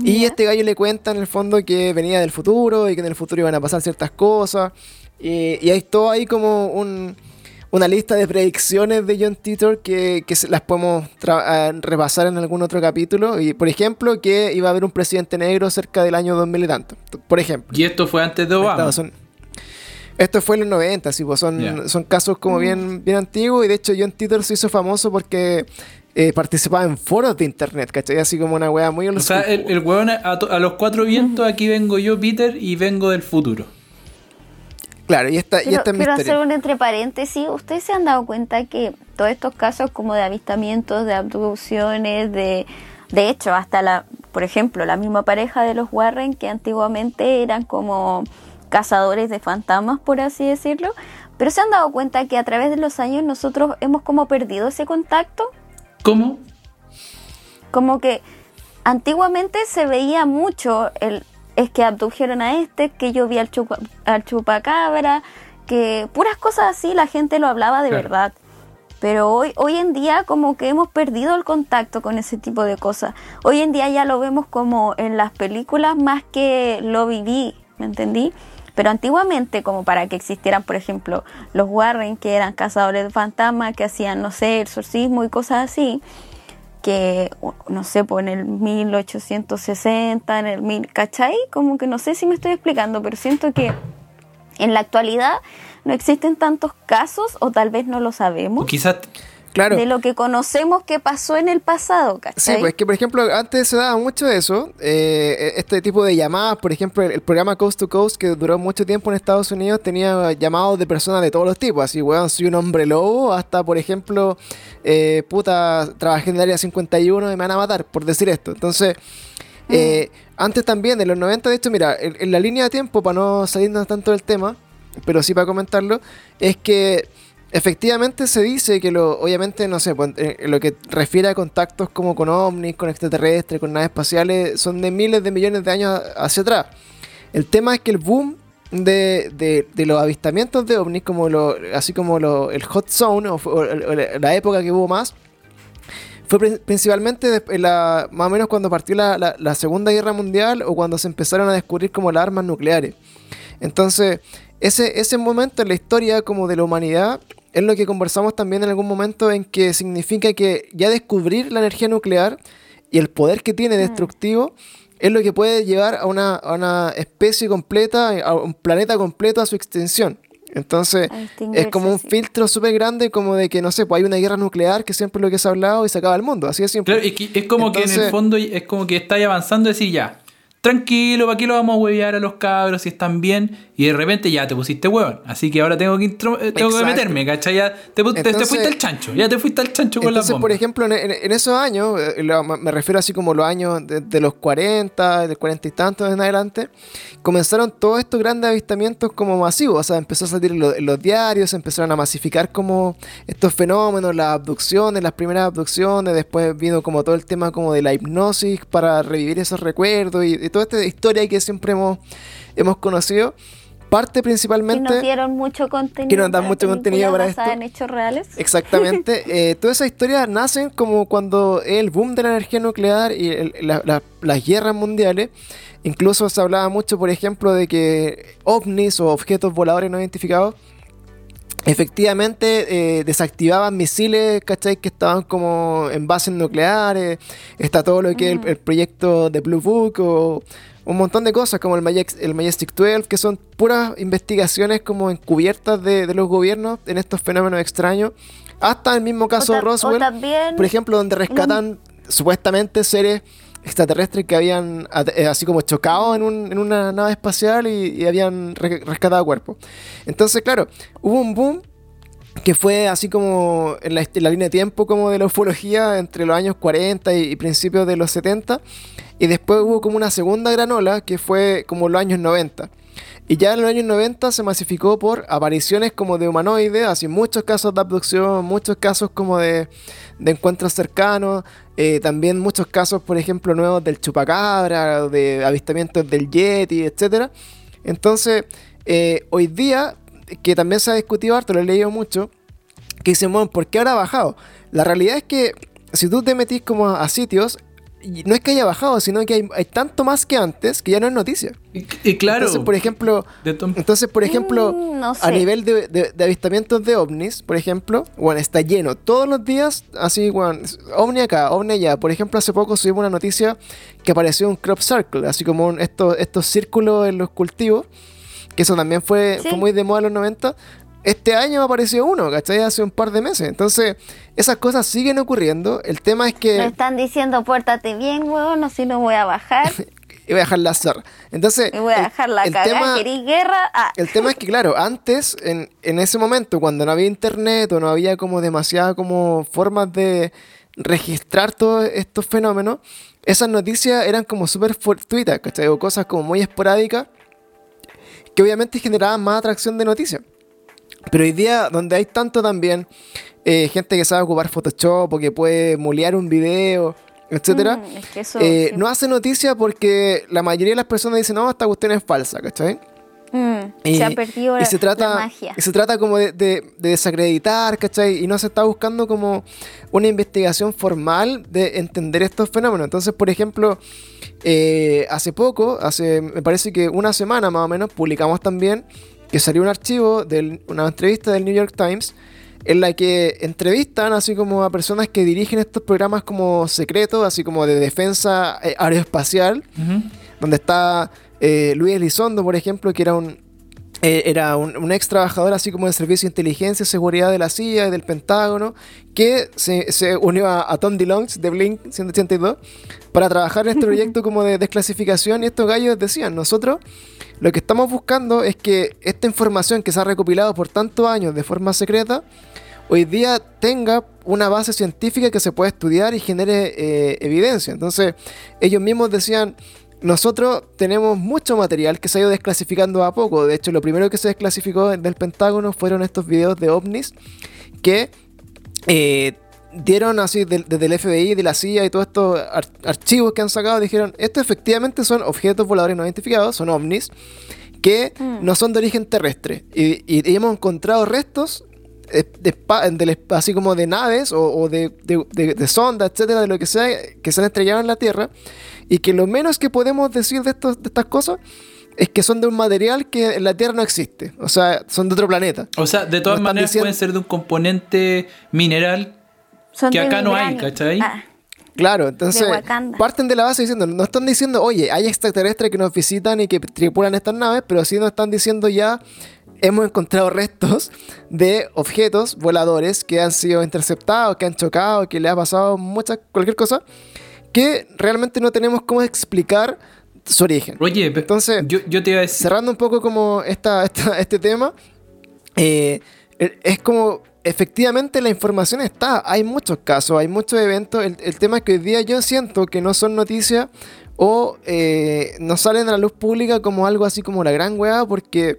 Y este gallo le cuenta en el fondo que venía del futuro y que en el futuro iban a pasar ciertas cosas. Y, y hay todo ahí como un- una lista de predicciones de John Titor que, que se- las podemos ah, repasar en algún otro capítulo. Y por ejemplo, que iba a haber un presidente negro cerca del año 2000 y tanto. Por ejemplo. Y esto fue antes de Obama. Esto fue en los 90, sí, pues son, son casos como bien, bien antiguos. Y de hecho, John Titor se hizo famoso porque eh, participaba en foros de internet, ¿cachai? Así como una wea muy O sea, el, el a, to- a los cuatro vientos, aquí vengo yo, Peter, y vengo del futuro. Claro, y esta, y Quiero, esta es mi quiero hacer un entre paréntesis. ¿Ustedes se han dado cuenta que todos estos casos como de avistamientos, de abducciones, de... De hecho, hasta la, por ejemplo, la misma pareja de los Warren que antiguamente eran como cazadores de fantasmas, por así decirlo, pero se han dado cuenta que a través de los años nosotros hemos como perdido ese contacto ¿Cómo? como que antiguamente se veía mucho el es que abdujeron a este, que yo vi al, chupa- al chupacabra, que puras cosas así la gente lo hablaba de Claro. verdad. Pero hoy, hoy en día como que hemos perdido el contacto con ese tipo de cosas. Hoy en día ya lo vemos como en las películas más que lo viví, ¿me entendí? Pero antiguamente, como para que existieran, por ejemplo, los Warren, que eran cazadores de fantasmas, que hacían, no sé, exorcismo y cosas así, que, no sé, pues en el 1860, en el 1000, ¿cachai? Como que no sé si me estoy explicando, pero siento que en la actualidad no existen tantos casos, o tal vez no lo sabemos, quizás Claro. de lo que conocemos que pasó en el pasado, Sí, ¿cachai? pues que por ejemplo antes se daba mucho eso, eh, este tipo de llamadas, por ejemplo el, el programa Coast to Coast que duró mucho tiempo en Estados Unidos tenía llamados de personas de todos los tipos, así weón, soy un hombre lobo, hasta por ejemplo, eh, puta, trabajé en el área 51 y me van a matar, por decir esto. Entonces, eh, antes también, en los 90, de hecho, mira, en, en la línea de tiempo, para no salirnos tanto del tema, pero sí para comentarlo, es que efectivamente se dice que lo, obviamente, no sé, pues, eh, lo que refiere a contactos como con ovnis, con extraterrestres, con naves espaciales, son de miles de millones de años hacia atrás. El tema es que el boom de, de, los avistamientos de ovnis, como lo, así como lo, el hot zone, o, o- la- época que hubo más, fue pri- principalmente la- más o menos cuando partió la, la- la Segunda Guerra Mundial o cuando se empezaron a descubrir como las armas nucleares. Entonces, ese, ese momento en la historia como de la humanidad es lo que conversamos también en algún momento en que significa que ya descubrir la energía nuclear y el poder que tiene destructivo es lo que puede llevar a una, a una especie completa, a un planeta completo a su extinción. Entonces, A es como un sí. filtro súper grande, como de que, no sé, pues hay una guerra nuclear, que siempre es lo que se ha hablado, y se acaba el mundo. Así de simple. Claro, es, que- es como que en el fondo es como que estáis avanzando y decís ya, tranquilo, ¿para qué lo vamos a huevear a los cabros si están bien? Y de repente ya te pusiste huevón. Así que ahora tengo que, eh, tengo que meterme, ¿cachai? Ya te, pu- te- te Entonces- fuiste al chancho, ya te fuiste al chancho con Entonces, bombas. por ejemplo, en, en- en esos años, eh, me refiero así como los años de, de los 40, de 40 y tantos en adelante, comenzaron todos estos grandes avistamientos como masivos. O sea, empezó a salir en, lo- en los diarios, empezaron a masificar como estos fenómenos, las abducciones, las primeras abducciones, después vino como todo el tema como de la hipnosis para revivir esos recuerdos y, toda esta historia que siempre hemos, hemos conocido. Parte Que principalmente... nos dieron mucho contenido. Que nos dan mucho contenido para esto. en hechos reales. Exactamente. [laughs] Eh, todas esas historias nacen como cuando el boom de la energía nuclear y el- la- la- las guerras mundiales. Incluso se hablaba mucho, por ejemplo, de que ovnis o objetos voladores no identificados efectivamente eh, desactivaban misiles, ¿cachai? Que estaban como en bases nucleares. Está todo lo que es el, el proyecto de Blue Book o un montón de cosas como el, Majestic, el Majestic 12, que son puras investigaciones como encubiertas de, de los gobiernos en estos fenómenos extraños. Hasta el mismo caso O Roswell, también- por ejemplo, donde rescatan supuestamente seres extraterrestres que habían eh, así como chocado en, un- en una nave espacial y, habían re- rescatado cuerpos. Entonces, claro, hubo un boom que fue así como en la, línea de tiempo como de la ufología entre los años 40 y, y principios de los 70 y después hubo como una segunda gran ola que fue como los años 90 y ya en los años 90 se masificó por apariciones como de humanoides, así muchos casos de abducción, muchos casos como de, de encuentros cercanos, eh, también muchos casos, por ejemplo, nuevos del chupacabra, de avistamientos del Yeti, etcétera. Entonces, eh, hoy día, que también se ha discutido harto, lo he leído mucho, que dicen, bueno, ¿por qué ahora ha bajado? La realidad es que si tú te metís como a, sitios, no es que haya bajado, sino que hay, hay tanto más que antes que ya no es noticia. Y, y claro, Entonces, por ejemplo, de tom- entonces, por ejemplo, Mm, no a nivel de, de- de avistamientos de ovnis, por ejemplo, bueno, está lleno todos los días, así, bueno, ovni acá, ovni allá. Por ejemplo, hace poco subimos una noticia que apareció un crop circle, así como un- estos, estos círculos en los cultivos, que eso también fue, Sí. fue muy de moda en los 90. Este año apareció uno, ¿cachai? Hace un par de meses. Entonces, esas cosas siguen ocurriendo. El tema es Me que... están diciendo, pórtate bien, huevón, si no voy a bajar. [laughs] Y voy a dejar la zorra. Entonces, Y voy a el- dejar la el tema- ¿Querís guerra? Ah. El tema es que, claro, antes, en, en ese momento, cuando no había internet o no había como demasiada como formas de registrar todos estos fenómenos, esas noticias eran como súper fortuitas, ¿cachai? O cosas como muy esporádicas, que obviamente generaban más atracción de noticias. Pero hoy día, donde hay tanto también eh, gente que sabe ocupar Photoshop o que puede mulear un video, etcétera, Mm, es que eso, eh, sí. no hace noticia porque la mayoría de las personas dicen, no, esta cuestión es falsa, ¿cachai? Mm, Y, se ha perdido y se trata, la magia. Y se trata como de, de- de desacreditar, ¿cachai? Y no se está buscando como una investigación formal de entender estos fenómenos. Entonces, por ejemplo, eh, hace poco, hace me parece que una semana más o menos, publicamos también que salió un archivo de una entrevista del New York Times en la que entrevistan así como a personas que dirigen estos programas como secretos, así como de defensa eh, aeroespacial donde está eh, Luis Elizondo, por ejemplo, que era un era un, un ex trabajador así como del Servicio de Inteligencia y Seguridad de la CIA y del Pentágono, que se, se unió a, a Tom DeLonge de Blink 182 para trabajar en este [laughs] proyecto como de desclasificación y estos gallos decían, nosotros lo que estamos buscando es que esta información que se ha recopilado por tantos años de forma secreta, hoy día tenga una base científica que se pueda estudiar y genere eh, evidencia. Entonces, ellos mismos decían, nosotros tenemos mucho material que se ha ido desclasificando a poco. De hecho, lo primero que se desclasificó del Pentágono fueron estos videos de ovnis que eh, dieron así desde el FBI, de la CIA y todos estos ar- archivos que han sacado, dijeron, estos efectivamente son objetos voladores no identificados, son ovnis, que no son de origen terrestre. Y, y hemos encontrado restos de, esp- así como de naves o, o de, de, de- de sondas, etcétera, de lo que sea, que se han estrellado en la Tierra. Y que lo menos que podemos decir de, estos, de estas cosas es que son de un material que en la Tierra no existe. O sea, son de otro planeta. O sea, de todas maneras diciendo- pueden ser de un componente mineral Son Que de acá no hay. ¿cachai? Ah, Claro, entonces parten de la base diciendo, no están diciendo, oye, hay extraterrestres que nos visitan y que tripulan estas naves, pero sí nos están diciendo ya, hemos encontrado restos de objetos voladores que han sido interceptados, que han chocado, que le ha pasado muchas, cualquier cosa, que realmente no tenemos cómo explicar su origen. Oye, Entonces, yo, yo te iba a decir. Cerrando un poco como esta, esta- este tema, eh, es como efectivamente la información está, hay muchos casos, hay muchos eventos, el, el tema es que hoy día yo siento que no son noticias o eh, no salen a la luz pública como algo así como la gran weá porque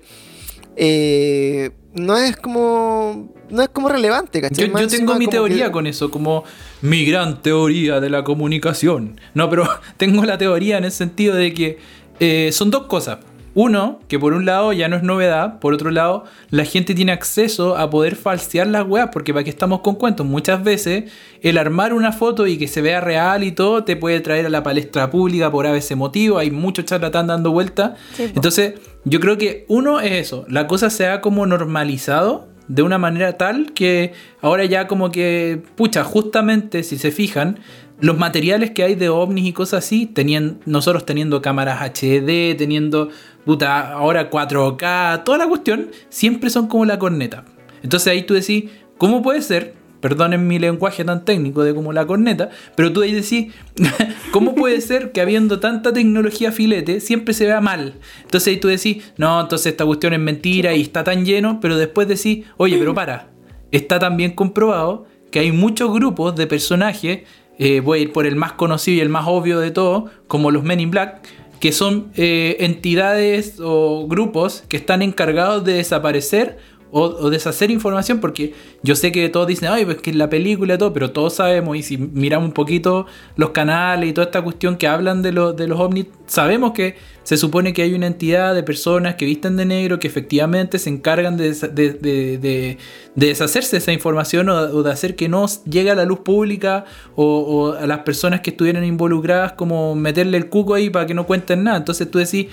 eh, no es como no es como relevante, ¿cachai? Yo, tengo mi teoría que- con eso, como mi gran teoría de la comunicación. No, pero [laughs] tengo la teoría en el sentido de que eh, son dos cosas. Uno, que por un lado ya no es novedad, por otro lado, la gente tiene acceso a poder falsear las weas, porque para qué estamos con cuentos, muchas veces el armar una foto y que se vea real y todo te puede traer a la palestra pública por ese motivo, hay muchos charlatán dando. Sí, po. Entonces, yo creo que uno es eso, la cosa se ha como normalizado de una manera tal que ahora ya como que, pucha, justamente si se fijan, los materiales que hay de ovnis y cosas así, tenían, nosotros teniendo cámaras HD, teniendo, puta, ahora 4K, toda la cuestión, siempre son como la corneta. Entonces ahí tú decís, ¿cómo puede ser? Perdonen mi lenguaje tan técnico de como la corneta, pero tú ahí decís, [laughs] ¿cómo puede ser que habiendo tanta tecnología filete siempre se vea mal? Entonces ahí tú decís, no, entonces esta cuestión es mentira y está tan lleno, pero después decís, oye, pero para, está también comprobado que hay muchos grupos de personajes, eh, voy a ir por el más conocido y el más obvio de todo, como los Men in Black, que son eh, entidades o grupos que están encargados de desaparecer o, o deshacer información, porque yo sé que todos dicen, ay, pues que en la película y todo, pero todos sabemos, y si miramos un poquito los canales y toda esta cuestión que hablan de, los de los ovnis, sabemos que se supone que hay una entidad de personas que visten de negro que efectivamente se encargan de- de- de deshacerse de esa información o, o de hacer que no llegue a la luz pública o, o a las personas que estuvieran involucradas, como meterle el cuco ahí para que no cuenten nada. Entonces tú decís,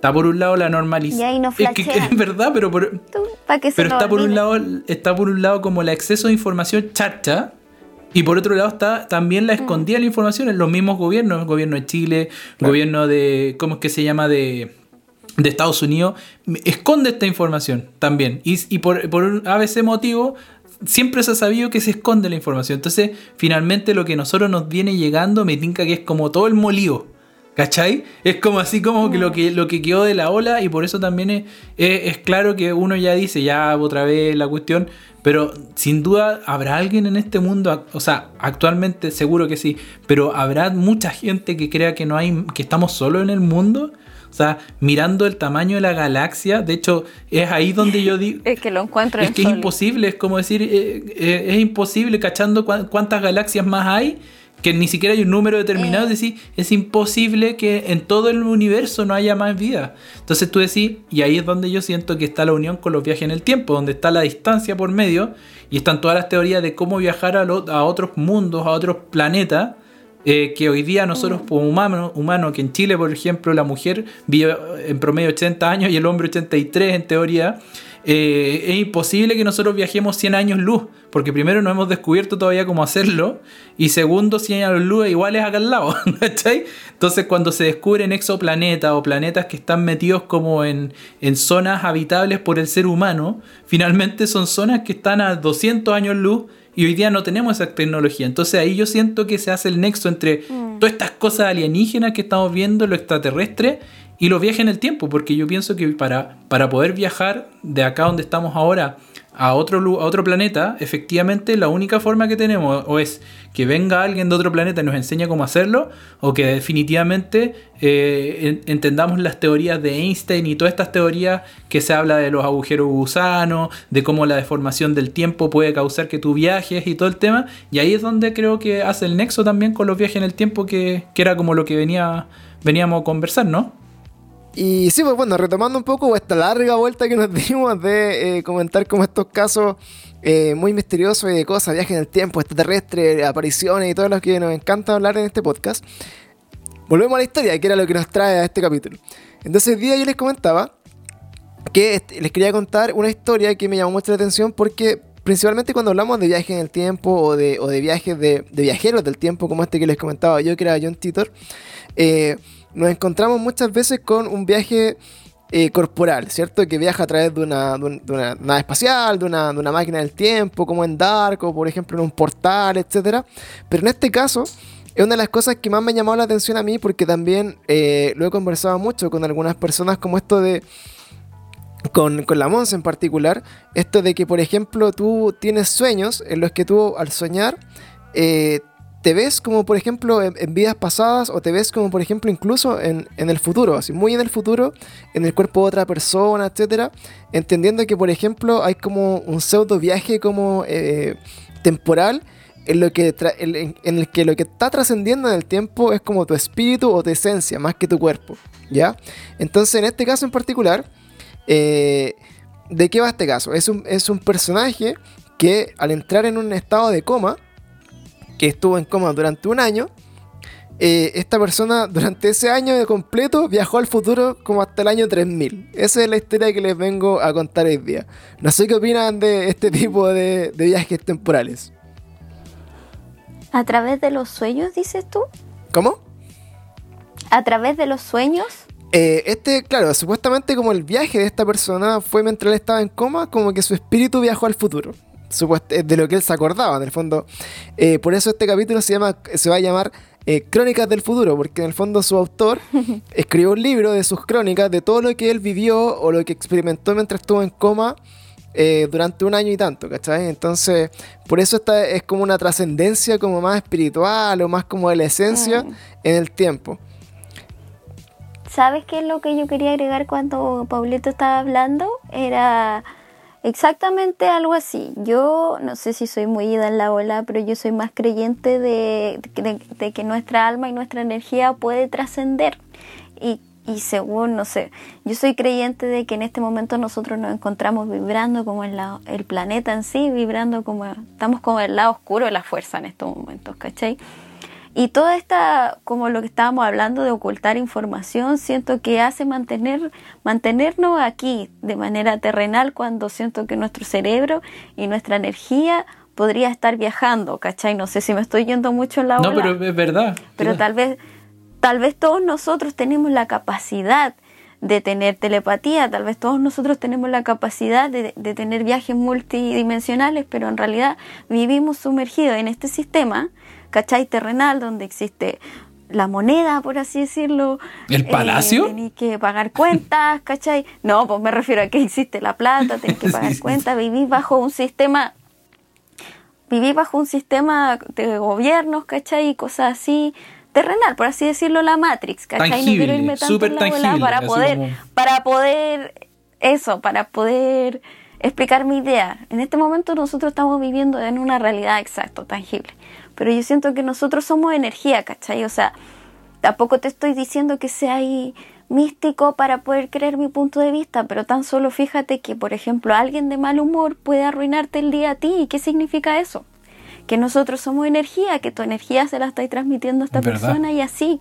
está por un lado la normalización. Y ahí no es que, que flashean. [laughs] es verdad, pero por, tú, para que se pero está por un lado está por un lado como el exceso de información charcha y por otro lado está también Mm. la escondida la información en los mismos gobiernos, el gobierno de Chile, gobierno de ¿cómo es que se llama de de Estados Unidos esconde esta información también y, y por, por un a veces motivo siempre se ha sabido que se esconde la información entonces finalmente lo que a nosotros nos viene llegando me tinca que es como todo el molío ¿Cachai? Es como así como que lo que lo que quedó de la ola y por eso también es, es- es claro que uno ya dice ya otra vez la cuestión, pero sin duda habrá alguien en este mundo, o sea, actualmente seguro que sí, pero habrá mucha gente que crea que no hay, que estamos solos en el mundo. O sea, mirando el tamaño de la galaxia, de hecho, es ahí donde yo digo, [laughs] Es que lo encuentro es en que es imposible, es como decir, eh, eh, es imposible cachando cuán- cuántas galaxias más hay, que ni siquiera hay un número determinado, Eh. es decir, es imposible que en todo el universo no haya más vida. Entonces tú decís, y ahí es donde yo siento que está la unión con los viajes en el tiempo, donde está la distancia por medio, y están todas las teorías de cómo viajar a, lo- a otros mundos, a otros planetas, eh, que hoy día nosotros como humanos, humanos, que en Chile, por ejemplo, la mujer vive en promedio 80 años y el hombre 83 en teoría, eh, es imposible que nosotros viajemos 100 años luz, porque primero no hemos descubierto todavía cómo hacerlo, y segundo, 100 años luz iguales acá al lado, [laughs] ¿cachai? Entonces cuando se descubren exoplanetas o planetas que están metidos como en, en zonas habitables por el ser humano, finalmente son zonas que están a 200 años luz, y hoy día no tenemos esa tecnología. Entonces ahí yo siento que se hace el nexo entre todas estas cosas alienígenas que estamos viendo, lo extraterrestre, y los viajes en el tiempo, porque yo pienso que para, para poder viajar de acá donde estamos ahora a otro, a otro planeta, efectivamente la única forma que tenemos o es que venga alguien de otro planeta y nos enseñe cómo hacerlo, o que definitivamente eh, en- entendamos las teorías de Einstein y todas estas teorías que se habla de los agujeros gusanos, de cómo la deformación del tiempo puede causar que tú viajes y todo el tema, y ahí es donde creo que hace el nexo también con los viajes en el tiempo, que, que era como lo que venía, veníamos a conversar, ¿no? Y sí, pues bueno, retomando un poco esta larga vuelta que nos [laughs] dimos de eh, comentar como estos casos eh, muy misteriosos y de cosas, viajes en el tiempo, extraterrestre, apariciones y todo lo que nos encanta hablar en este podcast. Volvemos a la historia, que era lo que nos trae a este capítulo. Entonces, el día yo les comentaba que les quería contar una historia que me llamó mucho la atención porque principalmente cuando hablamos de viajes en el tiempo o de, o de viajes de, de, viajeros del tiempo, como este que les comentaba yo, que era John Titor, eh, nos encontramos muchas veces con un viaje eh, corporal, ¿cierto? Que viaja a través de una, de una nave espacial, de una, de una, máquina del tiempo, como en Dark, o por ejemplo en un portal, etc. Pero en este caso, es una de las cosas que más me ha llamado la atención a mí, porque también eh, lo he conversado mucho con algunas personas, como esto de. Con, con la Mons en particular, esto de que, por ejemplo, tú tienes sueños en los que tú, al soñar, eh, te ves como por ejemplo en, vidas pasadas o te ves como por ejemplo incluso en, en, el futuro, así muy en el futuro, en el cuerpo de otra persona, etcétera, entendiendo que por ejemplo hay como un pseudo viaje como eh, temporal en, lo que en, en, el que lo que está trascendiendo en el tiempo es como tu espíritu o tu esencia más que tu cuerpo, ¿ya? Entonces en este caso en particular, eh, ¿de qué va este caso? Es un, es un personaje que al entrar en un estado de coma, que estuvo en coma durante un año, eh, esta persona durante ese año de completo viajó al futuro como hasta el año 3000. Esa es la historia que les vengo a contar hoy día. No sé qué opinan de este [laughs] tipo de, de viajes temporales. ¿A través de los sueños, dices tú? ¿Cómo? ¿A través de los sueños? Eh, este, claro, supuestamente como el viaje de esta persona fue mientras él estaba en coma, como que su espíritu viajó al futuro de lo que él se acordaba, en el fondo. Eh, por eso este capítulo se, llama, se va a llamar eh, Crónicas del Futuro, porque en el fondo su autor [laughs] escribió un libro de sus crónicas, de todo lo que él vivió o lo que experimentó mientras estuvo en coma eh, durante un año y tanto, ¿cachai? Entonces, por eso esta es como una trascendencia como más espiritual o más como de la esencia mm. en el tiempo. ¿Sabes qué es lo que yo quería agregar cuando Paulito estaba hablando? Era Exactamente algo así. Yo no sé si soy muy ida en la ola, pero yo soy más creyente de, de, que nuestra alma y nuestra energía puede trascender. Y, y, según, no sé, yo soy creyente de que en este momento nosotros nos encontramos vibrando como el planeta en sí, vibrando como, estamos como el lado oscuro de la fuerza en estos momentos, ¿cachai? Y toda esta, como lo que estábamos hablando de ocultar información, siento que hace mantener, mantenernos aquí de manera terrenal cuando siento que nuestro cerebro y nuestra energía podría estar viajando, ¿cachai? No sé si me estoy yendo mucho en la No, pero es verdad. Pero tal vez, tal vez todos nosotros tenemos la capacidad de tener telepatía, tal vez todos nosotros tenemos la capacidad de, de tener viajes multidimensionales, pero en realidad vivimos sumergidos en este sistema ¿cachai? Terrenal, donde existe la moneda, por así decirlo. ¿El palacio? Eh, tenéis que pagar cuentas, [laughs] ¿cachai? No, pues me refiero a que existe la plata, tenéis que pagar sí, cuentas, vivís bajo un sistema, vivís bajo un sistema de gobiernos, ¿cachai? Y cosas así, terrenal, por así decirlo, la Matrix, ¿cachai? Tangible, no quiero irme tanto la tangible, para poder, como... para poder, eso, para poder explicar mi idea. En este momento nosotros estamos viviendo en una realidad exacta, tangible. Pero yo siento que nosotros somos energía, ¿cachai? O sea, tampoco te estoy diciendo que sea ahí místico para poder creer mi punto de vista, pero tan solo fíjate que, por ejemplo, alguien de mal humor puede arruinarte el día a ti. ¿Y qué significa eso? Que nosotros somos energía, que tu energía se la está transmitiendo a esta ¿verdad? persona y así.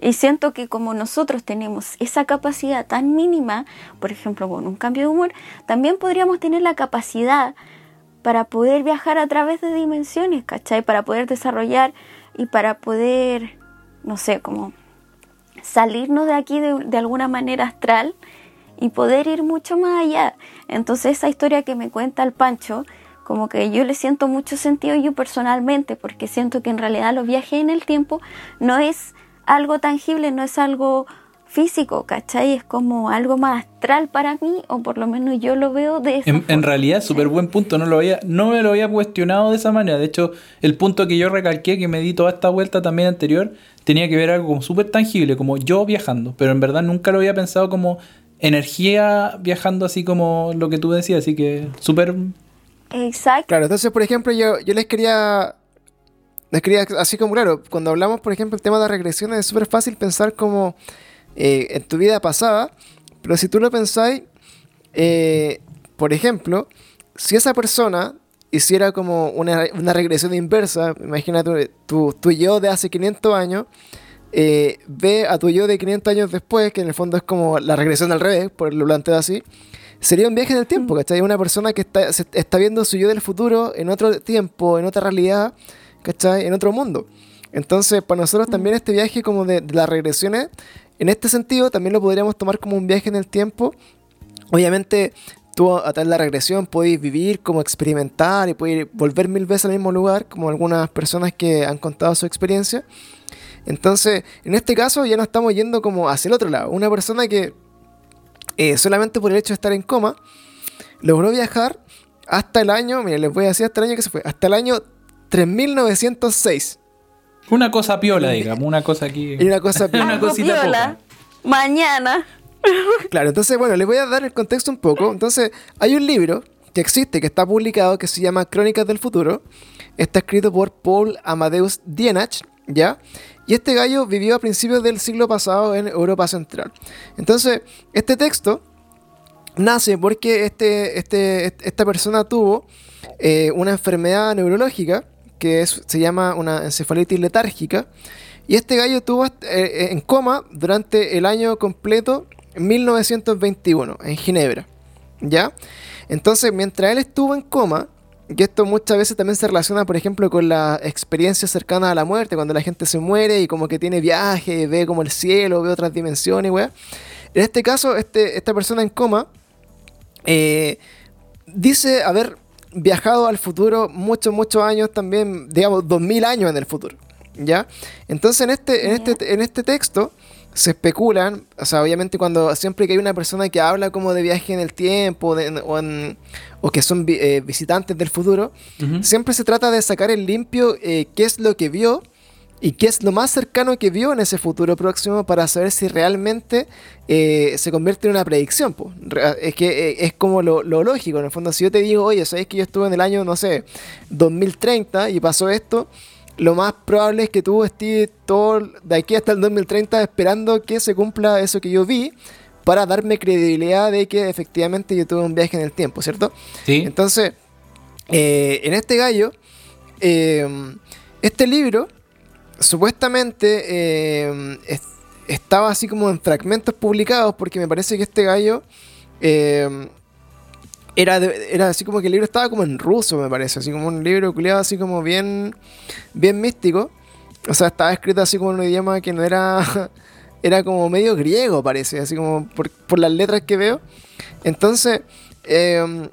Y siento que como nosotros tenemos esa capacidad tan mínima, por ejemplo, con un cambio de humor, también podríamos tener la capacidad para poder viajar a través de dimensiones, ¿cachai? Para poder desarrollar y para poder, no sé, como salirnos de aquí de, alguna manera astral y poder ir mucho más allá. Entonces esa historia que me cuenta el Pancho, como que yo le siento mucho sentido yo personalmente, porque siento que en realidad los viajes en el tiempo no es algo tangible, no es algo físico, ¿cachai? Es como algo más astral para mí, o por lo menos yo lo veo de esa En, forma, en realidad, súper buen punto, no, lo había, no me lo había cuestionado de esa manera. De hecho, el punto que yo recalqué, que me di toda esta vuelta también anterior, tenía que ver algo como súper tangible, como yo viajando, pero en verdad nunca lo había pensado como energía viajando así como lo que tú decías, así que súper... Exacto. Claro, entonces, por ejemplo, yo, yo les quería les quería, así como, claro, cuando hablamos, por ejemplo, el tema de regresiones, es súper fácil pensar como, eh, en tu vida pasada, pero si tú lo pensáis, eh, por ejemplo, si esa persona hiciera como una, una regresión inversa, imagínate tu, tu yo de hace 500 años, eh, ve a tu yo de 500 años después, que en el fondo es como la regresión al revés, por lo planteo así, sería un viaje en el tiempo, ¿cachai? Una persona que está, se- está viendo su yo del futuro en otro tiempo, en otra realidad, ¿cachai? En otro mundo. Entonces, para nosotros también este viaje como de, de las regresiones, en este sentido, también lo podríamos tomar como un viaje en el tiempo. Obviamente, tú a través de la regresión podéis vivir, como experimentar y podéis volver mil veces al mismo lugar, como algunas personas que han contado su experiencia. Entonces, en este caso ya no estamos yendo como hacia el otro lado. Una persona que eh, solamente por el hecho de estar en coma, logró viajar hasta el año, miren, les voy a decir hasta el año que se fue, hasta el año 3906. Una cosa piola, digamos, una cosa aquí. [laughs] Y una cosa... Una Algo cosita piola. Mañana. [laughs] Claro, entonces, bueno, les voy a dar el contexto un poco. Entonces, hay un libro que existe, que está publicado, que se llama Crónicas del Futuro. Está escrito por Paul Amadeus Dienach, ¿ya? Y este gallo vivió a principios del siglo pasado en Europa Central. Entonces, este texto nace porque este, este, est- esta persona tuvo eh, una enfermedad neurológica que es- se llama una encefalitis letárgica. Y este gallo estuvo eh, en coma durante el año completo 1921 en Ginebra. ¿Ya? Entonces, mientras él estuvo en coma, que esto muchas veces también se relaciona, por ejemplo, con las experiencias cercanas a la muerte, cuando la gente se muere y como que tiene viaje, ve como el cielo, ve otras dimensiones, weá. En este caso, este, esta persona en coma eh, dice haber viajado al futuro muchos, muchos años también, digamos, 2000 años en el futuro. ¿Ya? Entonces, en este, en este, en este texto se especulan, o sea, obviamente cuando siempre que hay una persona que habla como de viaje en el tiempo de- o, en- o que son vi- eh, visitantes del futuro, siempre se trata de sacar en limpio eh, qué es lo que vio y qué es lo más cercano que vio en ese futuro próximo para saber si realmente eh, se convierte en una predicción. po. Es que eh, es como lo, lo lógico, en el fondo, si yo te digo, oye, ¿sabes que yo estuve en el año, no sé, 2030 y pasó esto? Lo más probable es que tú estés todo de aquí hasta el 2030 esperando que se cumpla eso que yo vi para darme credibilidad de que efectivamente yo tuve un viaje en el tiempo, ¿cierto? Sí. Entonces, eh, en este gallo, este libro supuestamente es- estaba así como en fragmentos publicados porque me parece que este gallo eh, era, de- era así como que el libro estaba como en ruso, me parece, así como un libro culiado así como bien, bien místico. O sea, estaba escrito así como en un idioma que no era, [laughs] era como medio griego, parece, así como por, las letras que veo. Entonces, eh,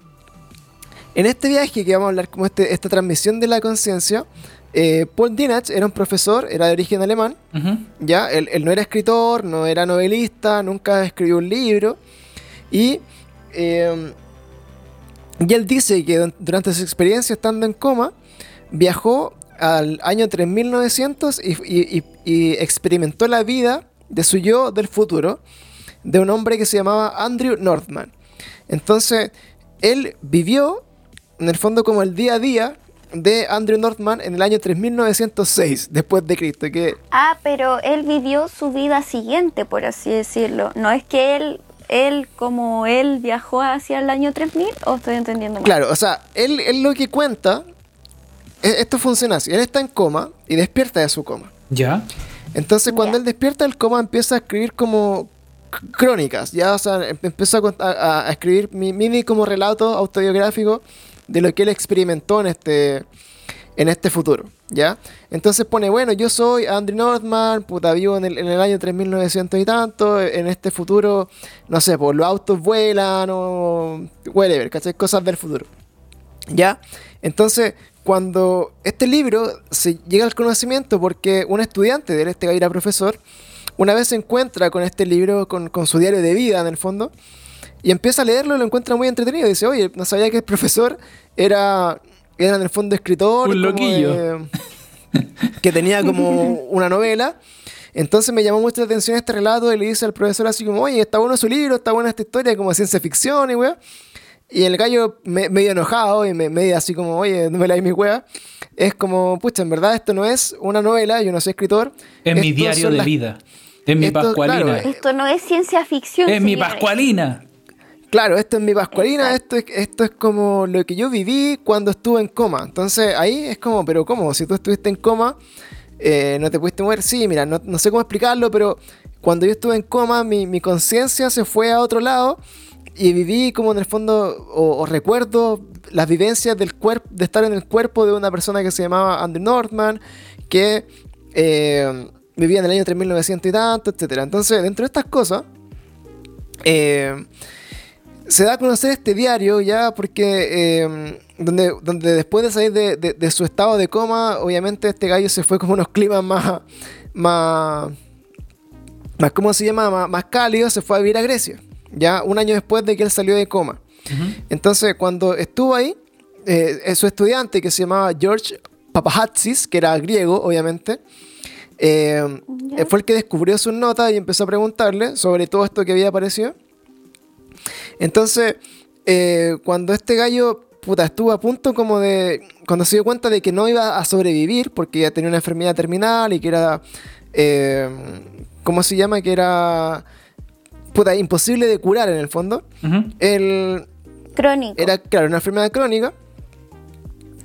en este viaje que vamos a hablar como este, esta transmisión de la conciencia, eh, Paul Dinach era un profesor, era de origen alemán, ya, él, él no era escritor, no era novelista, nunca escribió un libro. Y, eh, y él dice que dur- durante su experiencia estando en coma, viajó al año 3900 y, y- y- y experimentó la vida de su yo del futuro, de un hombre que se llamaba Andrew Northman. Entonces, él vivió, en el fondo, como el día a día de Andrew Northman en el año 3906 después de Cristo, que Ah, pero él vivió su vida siguiente, por así decirlo. No es que él, él como él viajó hacia el año 3000, o estoy entendiendo mal. Claro, o sea, él, él lo que cuenta, e- esto funciona así, él está en coma y despierta de su coma. Ya. Entonces cuando Ya. él despierta del coma empieza a escribir como crónicas, ya, o sea, em- empezó a, a- a escribir mi- mini como relato autobiográfico de lo que él experimentó en este, en este futuro, ¿ya? Entonces pone, bueno, yo soy Andrew Northman, puta, vivo en el, en el año 3900 y tanto, en este futuro, no sé, pues los autos vuelan o whatever, ¿cachai? Cosas del futuro. ¿Ya? Entonces, cuando este libro se llega al conocimiento, porque un estudiante de él, este gallo era profesor, una vez se encuentra con este libro, con, con su diario de vida en el fondo, y empieza a leerlo y lo encuentra muy entretenido. Dice, oye, no sabía que el profesor era, era en el fondo escritor. Un loquillo. de- que tenía como [laughs] una novela. Entonces me llamó mucho la atención este relato y le dice al profesor así como, oye, está bueno su libro, está buena esta historia, como ciencia ficción y weá. Y el gallo, me- medio enojado y me, medio así como, oye, no me la mi weá. Es como, pucha, en verdad esto no es una novela, yo no soy escritor. Es mi diario de las- vida. Es mi Esto, pascualina. claro, Esto no es ciencia ficción. es mi pascualina. Claro, esto es mi Pascualina, esto es, esto es como lo que yo viví cuando estuve en coma. Entonces ahí es como, pero ¿cómo? Si tú estuviste en coma, eh, no te pudiste mover. Sí, mira, no, no sé cómo explicarlo, pero cuando yo estuve en coma, mi, mi conciencia se fue a otro lado y viví como en el fondo, o, o recuerdo las vivencias del cuerpo, de estar en el cuerpo de una persona que se llamaba Andrew Northman, que eh, vivía en el año 3900 y tanto, etcétera. Entonces, dentro de estas cosas, eh, se da a conocer este diario ya porque eh, donde, donde después de salir de, de- de su estado de coma, obviamente este gallo se fue como unos climas más, más, más ¿cómo se llama? Más, más cálidos, se fue a vivir a Grecia, ya un año después de que él salió de coma. Entonces, cuando estuvo ahí, eh, eh, su estudiante que se llamaba George Papahatsis, que era griego, obviamente, eh, Ya. fue el que descubrió sus notas y empezó a preguntarle sobre todo esto que había aparecido. Entonces, eh, cuando este gallo puta, estuvo a punto como de. Cuando se dio cuenta de que no iba a sobrevivir, porque ya tenía una enfermedad terminal y que era. eh, ¿Cómo se llama? Que era. Puta, imposible de curar en el fondo. Ujú. Él Crónico. era, claro, una enfermedad crónica.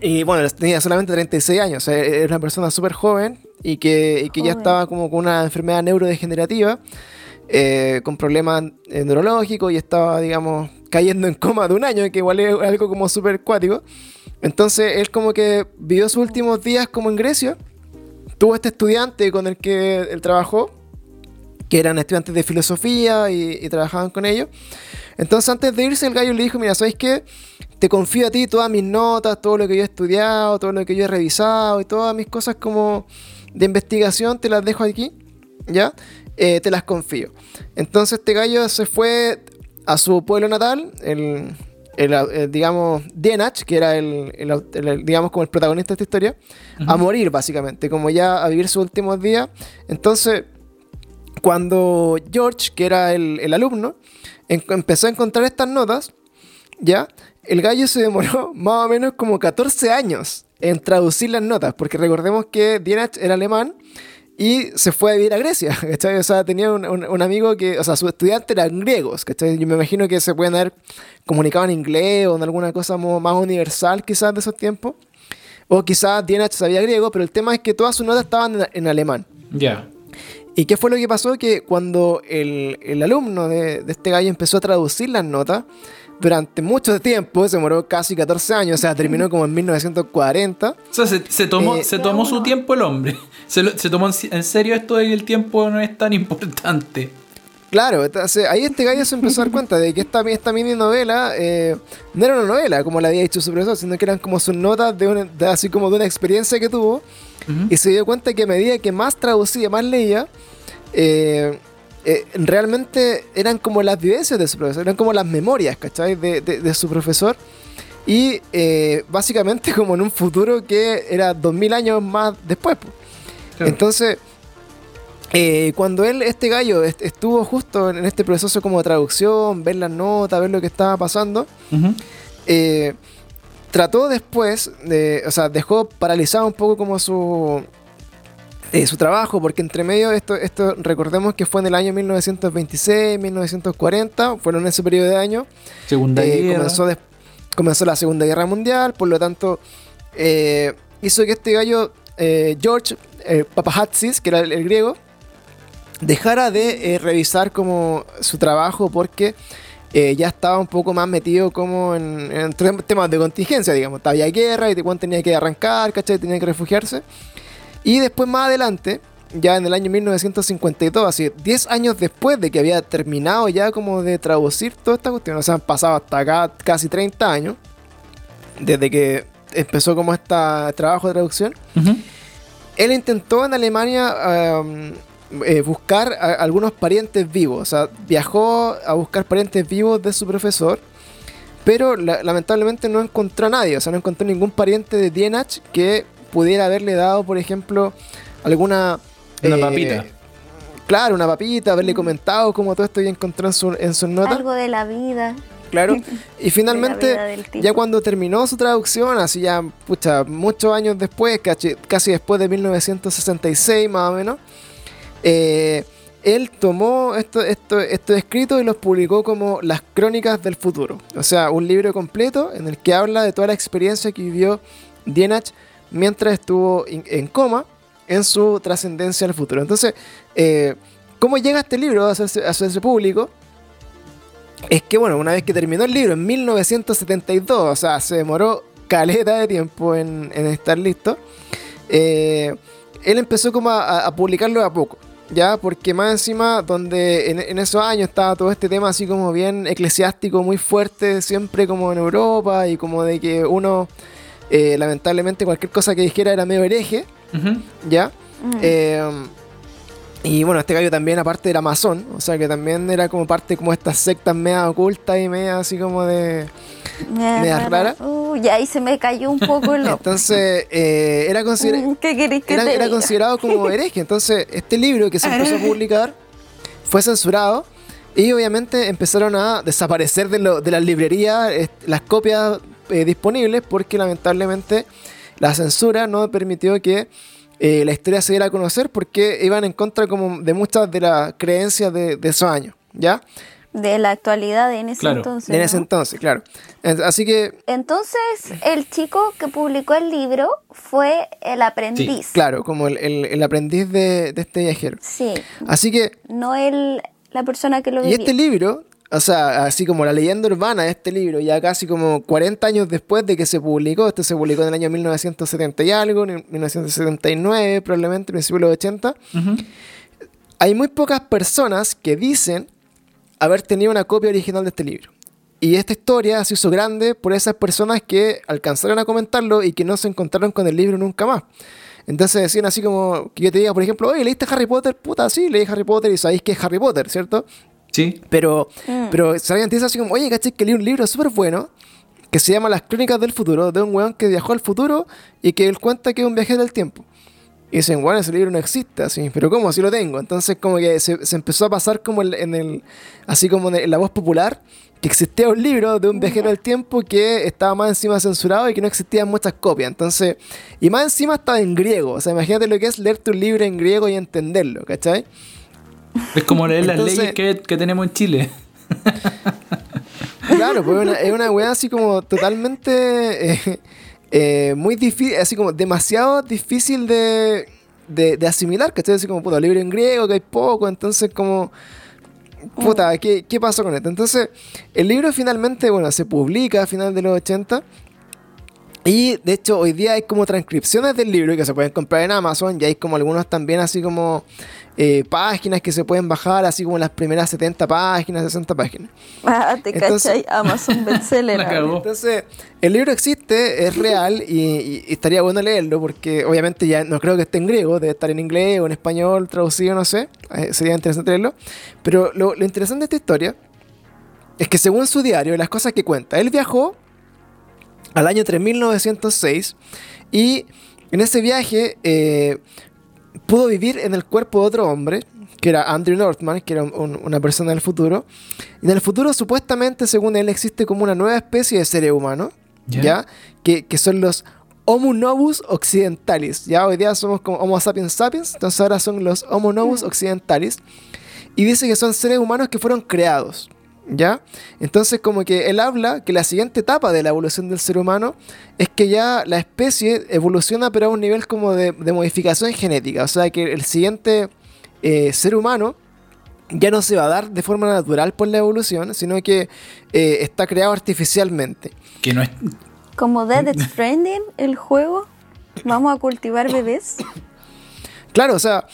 Y bueno, tenía solamente 36 años. O sea, era una persona súper joven y que, y que ya Joven. estaba como con una enfermedad neurodegenerativa, eh, con problemas eh, neurológicos y estaba, digamos, cayendo en coma de un año, que igual es algo como súper cuático. Entonces, él como que vivió sus últimos días como en Grecia. Tuvo este estudiante con el que él trabajó, que eran estudiantes de filosofía y, trabajaban con ellos. Entonces, antes de irse, el gallo le dijo: Mira, ¿sabes qué? Te confío a ti todas mis notas, todo lo que yo he estudiado, todo lo que yo he revisado y todas mis cosas como de investigación, te las dejo aquí, ¿ya? Eh, te las confío. Entonces, este gallo se fue a su pueblo natal, el, el, el, digamos, Dienach, que era el, digamos, como el protagonista de esta historia, a morir, básicamente, como ya a vivir sus últimos días. Entonces, cuando George, que era el, el alumno, empezó a encontrar estas notas, ¿ya? El gallo se demoró [laughs] más o menos como 14 años en traducir las notas, porque recordemos que Dienach era alemán y se fue a vivir a Grecia, [laughs] ¿cachai? O sea, tenía un, un- un amigo que, o sea, sus estudiantes eran griegos, ¿cachai? Yo me imagino que se pueden haber comunicado en inglés o en alguna cosa más universal quizás de esos tiempos. O quizás Dienach sabía griego, pero el tema es que todas sus notas estaban en- en alemán. Ya. ¿Y qué fue lo que pasó? Que cuando el, el alumno de, de este gallo empezó a traducir las notas, durante mucho tiempo, se demoró casi 14 años, o sea, terminó como en 1940. O sea, se, se tomó, Eh, se tomó su tiempo el hombre. [laughs] Se, lo- se tomó en, en serio esto de que el tiempo no es tan importante. Claro, entonces ahí este gallo se empezó a dar cuenta de que esta, esta mini novela eh, no era una novela, como le había dicho su profesor, sino que eran como sus notas de, una- de así como de una experiencia que tuvo. Y se dio cuenta que a medida que más traducía, más leía, eh, eh, realmente eran como las vivencias de su profesor, eran como las memorias, ¿cachai? De, de- de su profesor. Y eh, básicamente [laughs] como en un futuro que era 2000 años más después. Claro. Entonces, eh, cuando él, este gallo, est- estuvo justo en este proceso como de traducción, ver las notas, ver lo que estaba pasando, eh, trató después, de, o sea, dejó paralizado un poco como su, eh, su trabajo, porque entre medio esto, esto recordemos que fue en el año 1926, 1940, fueron en ese periodo de años, Segunda eh, guerra. comenzó, comenzó la Segunda Guerra Mundial, por lo tanto, eh, hizo que este gallo, eh, George eh, Papahatsis, que era el, el griego, dejara de revisar como su trabajo porque ya estaba un poco más metido como en, en tem- temas de contingencia, digamos. Había guerra y Taiwán tenía que arrancar, ¿cachai? Tenía que refugiarse. Y después más adelante, ya en el año 1952, así 10 años después de que había terminado ya como de traducir toda esta cuestión, o sea, han pasado hasta acá casi 30 años, desde que empezó como este trabajo de traducción, él intentó en Alemania eh, buscar a- algunos parientes vivos. O sea, viajó a buscar parientes vivos de su profesor. Pero la- lamentablemente no encontró a nadie. O sea, no encontró ningún pariente de Dienach que pudiera haberle dado, por ejemplo, alguna... Una eh, papita. Claro, una papita, haberle comentado como todo esto y encontró en, su, en sus notas. Algo de la vida. Claro. [laughs] Y finalmente, ya cuando terminó su traducción, así ya, pucha, muchos años después, casi, casi después de 1966 más o menos, eh, él tomó esto, esto, estos escritos y los publicó como Las Crónicas del Futuro. O sea, un libro completo en el que habla de toda la experiencia que vivió Dienach mientras estuvo en coma en su trascendencia al futuro. Entonces, eh, ¿cómo llega este libro a hacerse, a hacerse público? Es que, bueno, una vez que terminó el libro en 1972, o sea, se demoró caleta de tiempo en, estar listo, eh, él empezó como a, publicarlo de a poco, ¿ya? Porque más encima, donde en esos años estaba todo este tema así como bien eclesiástico, muy fuerte, siempre como en Europa, y como de que uno, eh, lamentablemente, cualquier cosa que dijera era medio hereje. ¿ya? Mm. Eh, y bueno, este gallo también, aparte era masón, o sea que también era como parte como estas sectas media ocultas y media así como de... Me media rara. Uy, ahí se me cayó un poco el. [laughs] Entonces, eh, era, considera- Mm, ¿Qué querés que era, te era diga? considerado como [laughs] hereje. Entonces, este libro que se empezó a publicar fue censurado y obviamente empezaron a desaparecer de, lo- de las librerías eh, las copias eh, disponibles porque lamentablemente la censura no permitió que eh, la historia se diera a conocer porque iban en contra como de muchas de las creencias de, de esos años, ¿ya? De la actualidad en ese Claro. entonces. en ese entonces, claro. Así que, Entonces, el chico que publicó el libro fue el aprendiz. claro, como el, el- el aprendiz de, de este viajero. Sí, Así que no el, la persona que lo Y vivió. este libro, o sea, así como la leyenda urbana de este libro, ya casi como 40 años después de que se publicó, este se publicó en el año 1970 y algo, en 1979 probablemente, principio de los 80, Ujú. hay muy pocas personas que dicen haber tenido una copia original de este libro. Y esta historia se hizo grande por esas personas que alcanzaron a comentarlo y que no se encontraron con el libro nunca más. Entonces decían así como que yo te diga, por ejemplo, oye, ¿leíste Harry Potter? Puta, sí, leí Harry Potter y sabéis que es Harry Potter, ¿cierto? Sí. Pero, Mm. pero sabían dice así como, oye, caché que leí un libro súper bueno que se llama Las Crónicas del Futuro, de un weón que viajó al futuro y que él cuenta que es un viajero del tiempo. Y dicen, bueno, ese libro no existe, así, pero ¿cómo? Si lo tengo. Entonces, como que se, se empezó a pasar como en el, así como en la voz popular, que existía un libro de un viajero del tiempo que estaba más encima censurado y que no existían muchas copias. Entonces, y más encima estaba en griego. O sea, imagínate lo que es leerte un libro en griego y entenderlo, ¿cachai? Es como leer las Entonces- leyes que, que tenemos en Chile. [laughs] Claro, pues es una, es una weá así como totalmente eh, eh, muy difícil, así como demasiado difícil de, de, de asimilar, ¿cachai? Así como, puta, libro en griego, que hay poco, entonces como, puta, ¿qué, ¿qué pasó con esto? Entonces, el libro finalmente, bueno, se publica a final de los 80. Y de hecho hoy día hay como transcripciones del libro que se pueden comprar en Amazon y hay como algunos también así como eh, páginas que se pueden bajar, así como las primeras 70 páginas, 60 páginas. [laughs] Ah, te Entonces- cachai, [laughs] Amazon bestseller. [laughs] Entonces, el libro existe, es real y, y- y estaría bueno leerlo porque obviamente ya no creo que esté en griego, debe estar en inglés o en español, traducido, no sé. Eh, sería interesante leerlo. Pero lo, lo interesante de esta historia es que según su diario, las cosas que cuenta, él viajó al año 3906 y en ese viaje eh, pudo vivir en el cuerpo de otro hombre, que era Andrew Northman, que era un- un- una persona del futuro. Y en el futuro, supuestamente, según él, existe como una nueva especie de seres humanos, Ya. ¿ya? Que, que son los Homo novus occidentalis. Ya hoy día somos como Homo sapiens sapiens, entonces ahora son los Homo novus occidentalis. Y dice que son seres humanos que fueron creados. ¿Ya? Entonces como que él habla que la siguiente etapa de la evolución del ser humano es que ya la especie evoluciona pero a un nivel como de, de modificación genética. O sea que el siguiente eh, ser humano ya no se va a dar de forma natural por la evolución, sino que eh, está creado artificialmente. Que no es. Como Dead Stranding, el juego. Vamos a cultivar bebés. Claro, o sea,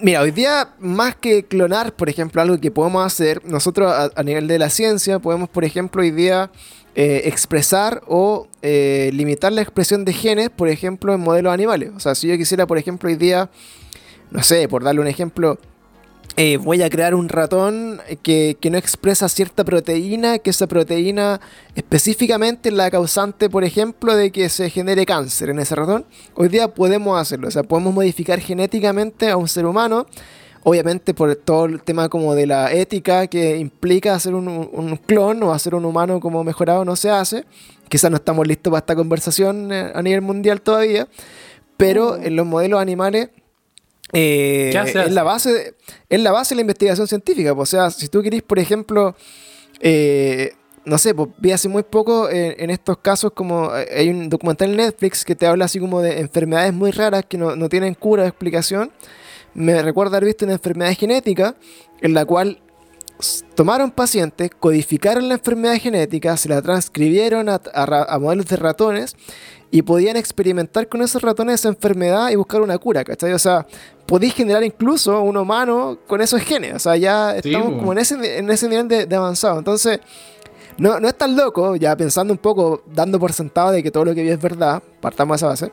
mira, hoy día más que clonar, por ejemplo, algo que podemos hacer, nosotros a, nivel de la ciencia podemos, por ejemplo, hoy día eh, expresar o eh, limitar la expresión de genes, por ejemplo, en modelos animales. O sea, si yo quisiera, por ejemplo, hoy día, no sé, por darle un ejemplo, eh, voy a crear un ratón que, que no expresa cierta proteína, que esa proteína específicamente es la causante, por ejemplo, de que se genere cáncer en ese ratón. Hoy día podemos hacerlo, o sea, podemos modificar genéticamente a un ser humano, obviamente por todo el tema como de la ética que implica hacer un, un clon o hacer un humano como mejorado no se hace. Quizás no estamos listos para esta conversación eh, a nivel mundial todavía, pero en los modelos animales eh, ¿Qué hace, es, la base de, es la base de la investigación científica. O sea, si tú querís, por ejemplo, eh, no sé, pues, vi hace muy poco en, en estos casos como eh, hay un documental en Netflix que te habla así como de enfermedades muy raras que no, no tienen cura o explicación. Me recuerda haber visto una enfermedad genética en la cual tomaron pacientes, codificaron la enfermedad genética, se la transcribieron a, a ra- a modelos de ratones y podían experimentar con esos ratones esa enfermedad y buscar una cura, ¿cachai? O sea, podéis generar incluso un humano con esos genes, o sea, ya Sí, estamos como en ese, en ese nivel de, de avanzado. Entonces, no, no es tan loco, ya pensando un poco, dando por sentado de que todo lo que vi es verdad, partamos de esa base.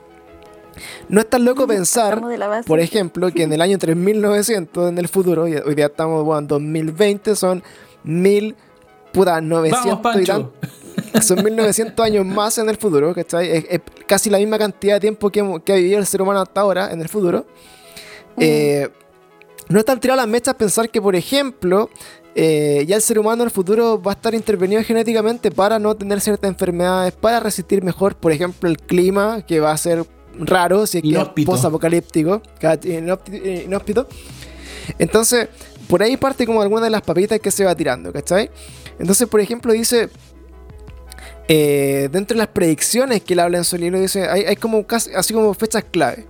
No es tan loco [laughs] pensar, por ejemplo, que en el año 3900, en el futuro, y hoy día estamos bueno, en 2020, son mil, puta, 900 Vamos, y Pancho. [laughs] [laughs] son 1900 años más en el futuro, ¿cachai? Es, es casi la misma cantidad de tiempo que, ha vivido el ser humano hasta ahora en el futuro. Eh, no es tan tirado las mechas pensar que, por ejemplo, eh, ya el ser humano en el futuro va a estar intervenido genéticamente para no tener ciertas enfermedades, para resistir mejor, por ejemplo, el clima, que va a ser raro si es que es. Inhópti- eh, inhóspito. Entonces, por ahí parte como alguna de las papitas que se va tirando, ¿cachai? Entonces, por ejemplo, dice, eh, dentro de las predicciones que él habla en su libro, dice, hay, hay como casi, así como fechas clave.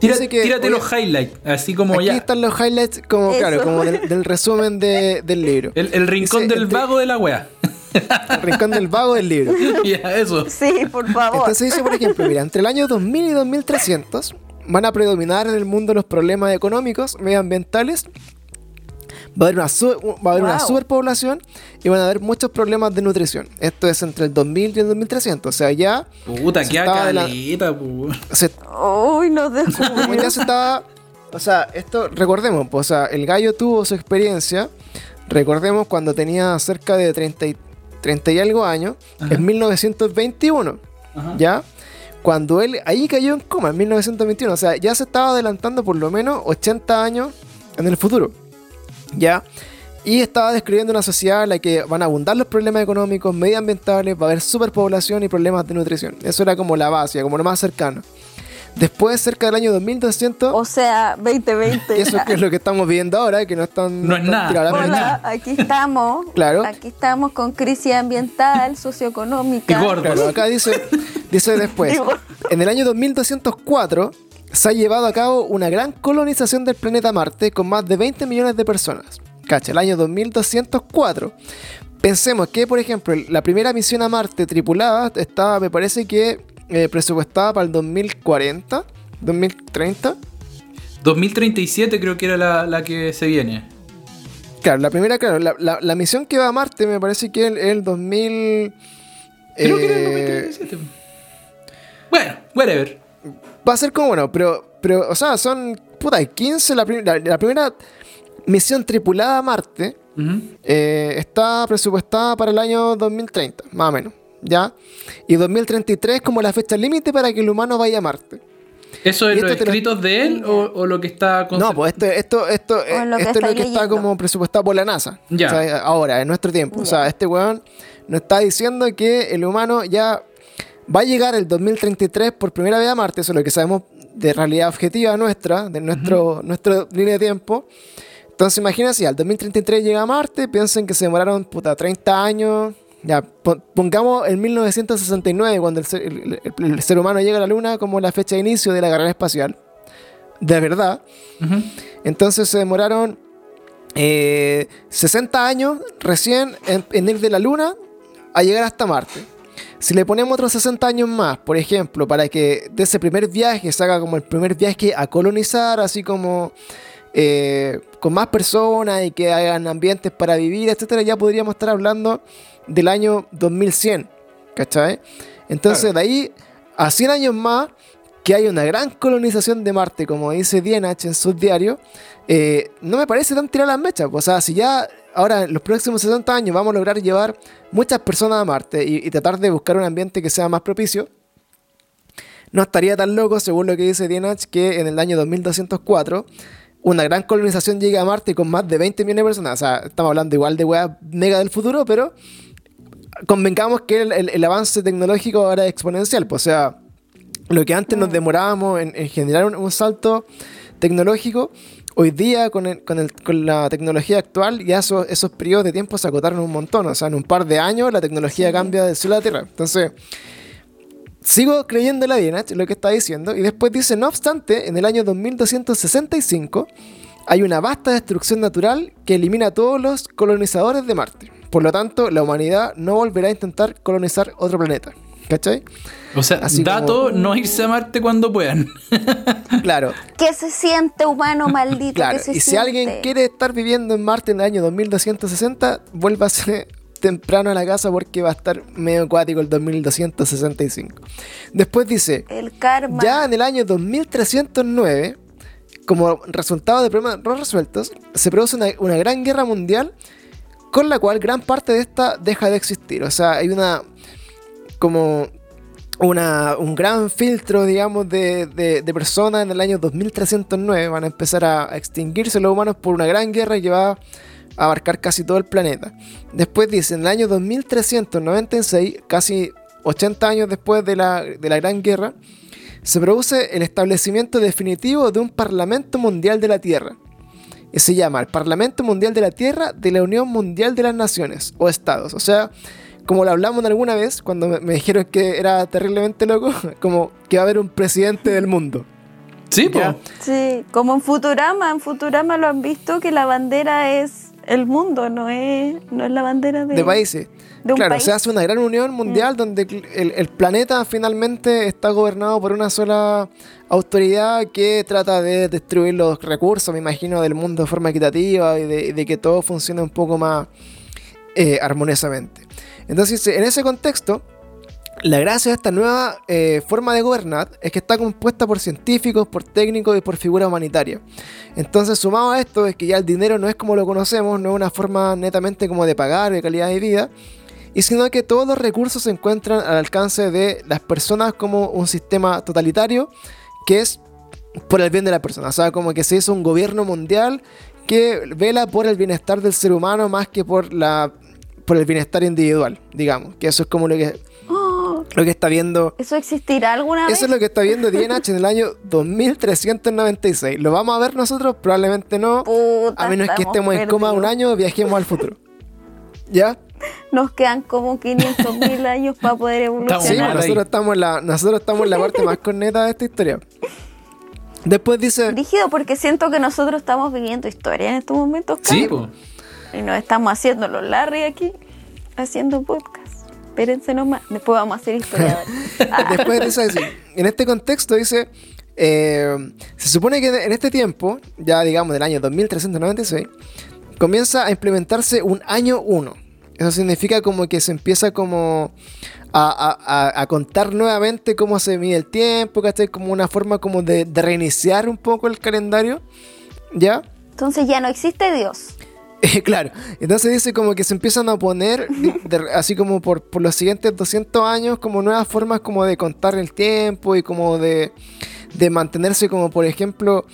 Tira- Dice que, tírate oye, los highlights, así como Aquí ya. están los highlights, como Eso. claro, como del, del resumen de- del libro. El, el rincón Dice, del entre- vago de la wea. El rincón del vago del libro. [laughs] ya, eso. Sí, por favor. Entonces dice, por ejemplo, mira, entre el año 2000 y 2300 van a predominar en el mundo los problemas económicos, medioambientales. Va a haber una, va a haber una superpoblación y van a haber muchos problemas de nutrición. Esto es entre el 2000 y el 2300. O sea, ya Puta, Se qué caleta, Uy, nos dejó. ya se estaba. O sea, esto, recordemos, pues, o sea, el gallo tuvo su experiencia. Recordemos cuando tenía cerca de 30 y, 30 y algo años, Ajá. en 1921, Ajá. ¿ya? Cuando él ahí cayó en coma, en 1921. O sea, ya se estaba adelantando por lo menos 80 años en el futuro, ¿ya? Y estaba describiendo una sociedad en la que van a abundar los problemas económicos, medioambientales, va a haber superpoblación y problemas de nutrición. Eso era como la base, como lo más cercano. Después, cerca del año 2200, O sea, 2020. eso que es lo que estamos viendo ahora, que no están... No es nada. Hola. aquí estamos. Claro. Aquí estamos con crisis ambiental, socioeconómica. Y gordo. Claro, acá dice, dice después, [laughs] en el año 2204 se ha llevado a cabo una gran colonización del planeta Marte con más de 20 millones de personas. Cacha, el año 2204. Pensemos que, por ejemplo, la primera misión a Marte tripulada estaba, me parece que, eh, presupuestada para el 2040, 2030. 2037 creo que era la, la que se viene. Claro, la primera, claro, la, la- la misión que va a Marte me parece que es el, el 2000... Creo que era el eh, 2037. Bueno, whatever. Va a ser como bueno, pero, pero o sea, son, puta, 15, la, prim- la- la primera misión tripulada a Marte eh, está presupuestada para el año 2030, más o menos, ¿ya? Y 2033 como la fecha límite para que el humano vaya a Marte. ¿Eso es los lo- escritos de él o, o lo que está con No, pues esto, esto, esto, eh, esto es lo que está como presupuestado por la NASA. Ya. O sea, ahora, en nuestro tiempo. O sea, este weón nos está diciendo que el humano ya va a llegar el 2033 por primera vez a Marte. Eso es lo que sabemos de realidad objetiva nuestra, de nuestro, nuestra línea de tiempo. Entonces, imagínense, al 2033 llega a Marte, piensen que se demoraron puta 30 años. Ya, po- pongamos el 1969, cuando el ser, el- el- el ser humano llega a la Luna, como la fecha de inicio de la carrera espacial. De verdad. Entonces se demoraron eh, 60 años recién en, en ir de la Luna a llegar hasta Marte. Si le ponemos otros 60 años más, por ejemplo, para que de ese primer viaje se haga como el primer viaje a colonizar, así como eh, con más personas y que hagan ambientes para vivir, etcétera, ya podríamos estar hablando del año 2100, ¿cachai? Entonces Claro. de ahí a 100 años más, que hay una gran colonización de Marte, como dice Dienach en sus diarios, eh, no me parece tan tirar las mechas. O sea, si ya ahora en los próximos 60 años vamos a lograr llevar muchas personas a Marte y, y tratar de buscar un ambiente que sea más propicio, no estaría tan loco, según lo que dice Dienach, que en el año 2204 una gran colonización llegue a Marte con más de 20 millones de personas. O sea, estamos hablando igual de weas mega del futuro, pero convengamos que el, el- el avance tecnológico ahora es exponencial. pues, o sea, lo que antes nos demorábamos en, en generar un, un salto tecnológico, hoy día con, el- con, el- con la tecnología actual ya esos, esos periodos de tiempo se acotaron un montón. O sea, en un par de años la tecnología cambia del cielo a la tierra. Entonces, sigo creyendo la Dienach, lo que está diciendo, y después dice, no obstante, en el año 2265 hay una vasta destrucción natural que elimina a todos los colonizadores de Marte. Por lo tanto, la humanidad no volverá a intentar colonizar otro planeta. ¿Cachai? O sea, Así dato, como- no irse a Marte cuando puedan. [laughs] Claro, ¿Qué se siente, humano maldito? claro. ¿Qué se Y si alguien quiere estar viviendo en Marte en el año 2260, vuélvase temprano a la casa porque va a estar medio acuático el 2265. Después dice, El karma. Ya en el año 2309, como resultado de problemas no resueltos, se produce una, una gran guerra mundial con la cual gran parte de esta deja de existir. O sea, hay una como una, un gran filtro, digamos, de, de- de personas en el año 2309. Van a empezar a, extinguirse los humanos por una gran guerra que va a abarcar casi todo el planeta. Después dice, en el año 2396, casi 80 años después de la, de la Gran Guerra, se produce el establecimiento definitivo de un Parlamento Mundial de la Tierra. Y se llama el Parlamento Mundial de la Tierra de la Unión Mundial de las Naciones o Estados. O sea, como lo hablamos alguna vez, cuando me, me dijeron que era terriblemente loco, [laughs] como que va a haber un presidente del mundo. Sí. Ya. Sí, como en Futurama. En Futurama lo han visto que la bandera es el mundo, no es, no es la bandera de, de países. de un claro, país. se hace una gran unión mundial donde el, el planeta finalmente está gobernado por una sola autoridad que trata de destruir los recursos, me imagino, del mundo de forma equitativa y de, y de que todo funcione un poco más eh, armoniosamente. Entonces, en ese contexto, la gracia de esta nueva eh, forma de gobernar es que está compuesta por científicos, por técnicos y por figuras humanitarias. Entonces, sumado a esto, es que ya el dinero no es como lo conocemos, no es una forma netamente como de pagar, de calidad de vida, y sino que todos los recursos se encuentran al alcance de las personas como un sistema totalitario que es por el bien de la persona. O sea, como que se hizo un gobierno mundial que vela por el bienestar del ser humano más que por la por el bienestar individual, digamos. Que eso es como lo que, Oh, lo que está viendo ¿Eso existirá alguna eso es vez? lo que está viendo DNH en el año 2396. ¿Lo vamos a ver nosotros? Probablemente no. Puta, a menos que estemos en coma un perdidos. año, viajemos al futuro. ¿Ya? Nos quedan como 500 mil [laughs] años para poder Sí, evolucionar. Pues ahí. nosotros estamos, en la, nosotros estamos en la parte más corneta de esta historia. Después dice... Rígido porque siento que nosotros estamos viviendo historia en estos momentos. Sí, Carlos. Y nos estamos haciendo los Larry aquí, haciendo podcast. Espérense nomás, después vamos a hacer historiadores. [laughs] Después dice así, en este contexto dice, eh, se supone que en este tiempo, ya digamos del año 2396, comienza a implementarse un año 1. Eso significa como que se empieza como a, a- a- a contar nuevamente cómo se mide el tiempo, ¿cachai? Como una forma como de, de reiniciar un poco el calendario, ¿ya? Entonces ya no existe Dios. [laughs] Claro, entonces dice como que se empiezan a poner, así como por, por los siguientes 200 años, como nuevas formas como de contar el tiempo y como de, de mantenerse como, por ejemplo,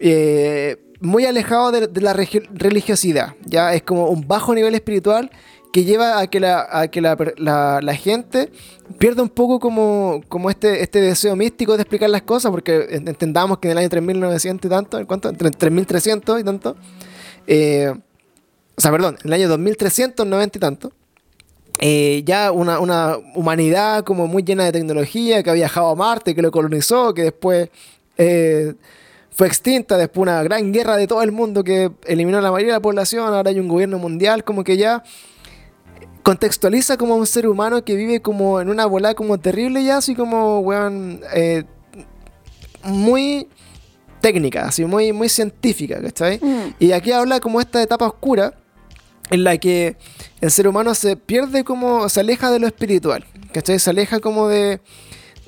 eh, muy alejado de, la religiosidad. Ya es como un bajo nivel espiritual que lleva a que la, a que la, la- gente pierda un poco como, como este, este deseo místico de explicar las cosas, porque en- entendamos que en el año 3900 y tanto, ¿en ¿cuánto? Entre 3300 y tanto. eh, o sea, perdón, en el año 2390 y tanto, eh, ya una, una humanidad como muy llena de tecnología, que ha viajado a Marte, que lo colonizó, que después eh, fue extinta, después una gran guerra de todo el mundo que eliminó a la mayoría de la población, ahora hay un gobierno mundial, como que ya contextualiza como un ser humano que vive como en una bola como terrible ya, así como, weón, eh, muy técnica, así muy, muy científica, ¿cachai? Mm. Y aquí habla como esta etapa oscura en la que el ser humano se pierde como, se aleja de lo espiritual, ¿cachai? Se aleja como de,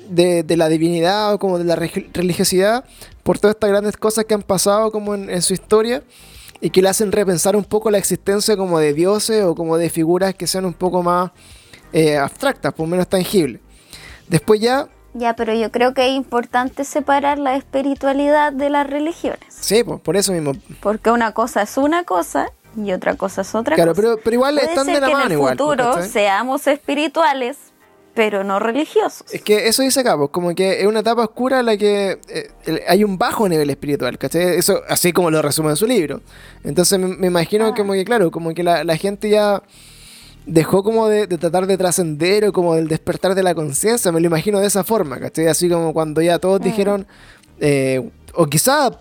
de, de la divinidad o como de la religiosidad por todas estas grandes cosas que han pasado como en, en su historia y que le hacen repensar un poco la existencia como de dioses o como de figuras que sean un poco más eh, abstractas, por menos tangibles. Después ya, Ya, pero yo creo que es importante separar la espiritualidad de las religiones. sí, pues por eso mismo. Porque una cosa es una cosa y otra cosa es otra Claro, cosa. pero, pero igual Puede están ser de la que mano en el igual. futuro ¿cachai? seamos espirituales, pero no religiosos. Es que eso dice acá, pues, como que es una etapa oscura en la que eh, hay un bajo nivel espiritual, ¿cachai? Eso así como lo resume en su libro. Entonces me, me imagino Ah. como que, claro, como que la, la gente ya dejó como de, de tratar de trascender o como del despertar de la conciencia, me lo imagino de esa forma, ¿cachai? Así como cuando ya todos dijeron, eh, o quizá mm,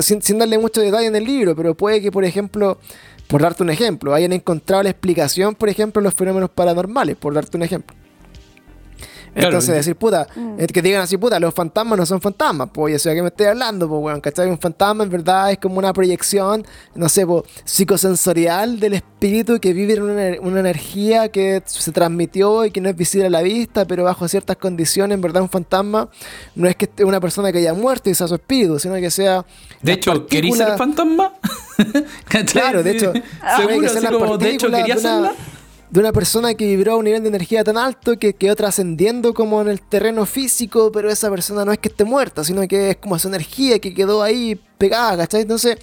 sin, sin darle mucho detalle en el libro, pero puede que, por ejemplo, por darte un ejemplo, hayan encontrado la explicación, por ejemplo, en los fenómenos paranormales, por darte un ejemplo. Claro, Entonces y- decir, puta, eh, que digan así, puta, los fantasmas no son fantasmas, pues, ya sé que me estoy hablando, pues, weón, ¿cachai? Un fantasma en verdad es como una proyección, no sé, pues, psicosensorial del espíritu que vive en una, una energía que se transmitió y que no es visible a la vista, pero bajo ciertas condiciones, en verdad, un fantasma no es que esté una persona que haya muerto y sea su espíritu, sino que sea. De hecho, ¿queréis ser partículas- fantasma? [laughs] Claro, de hecho, [laughs] seguro, que las como, de hecho, quería de una. De una persona que vibró a un nivel de energía tan alto que quedó trascendiendo como en el terreno físico, pero esa persona no es que esté muerta, sino que es como esa energía que quedó ahí pegada, ¿cachai? Entonces,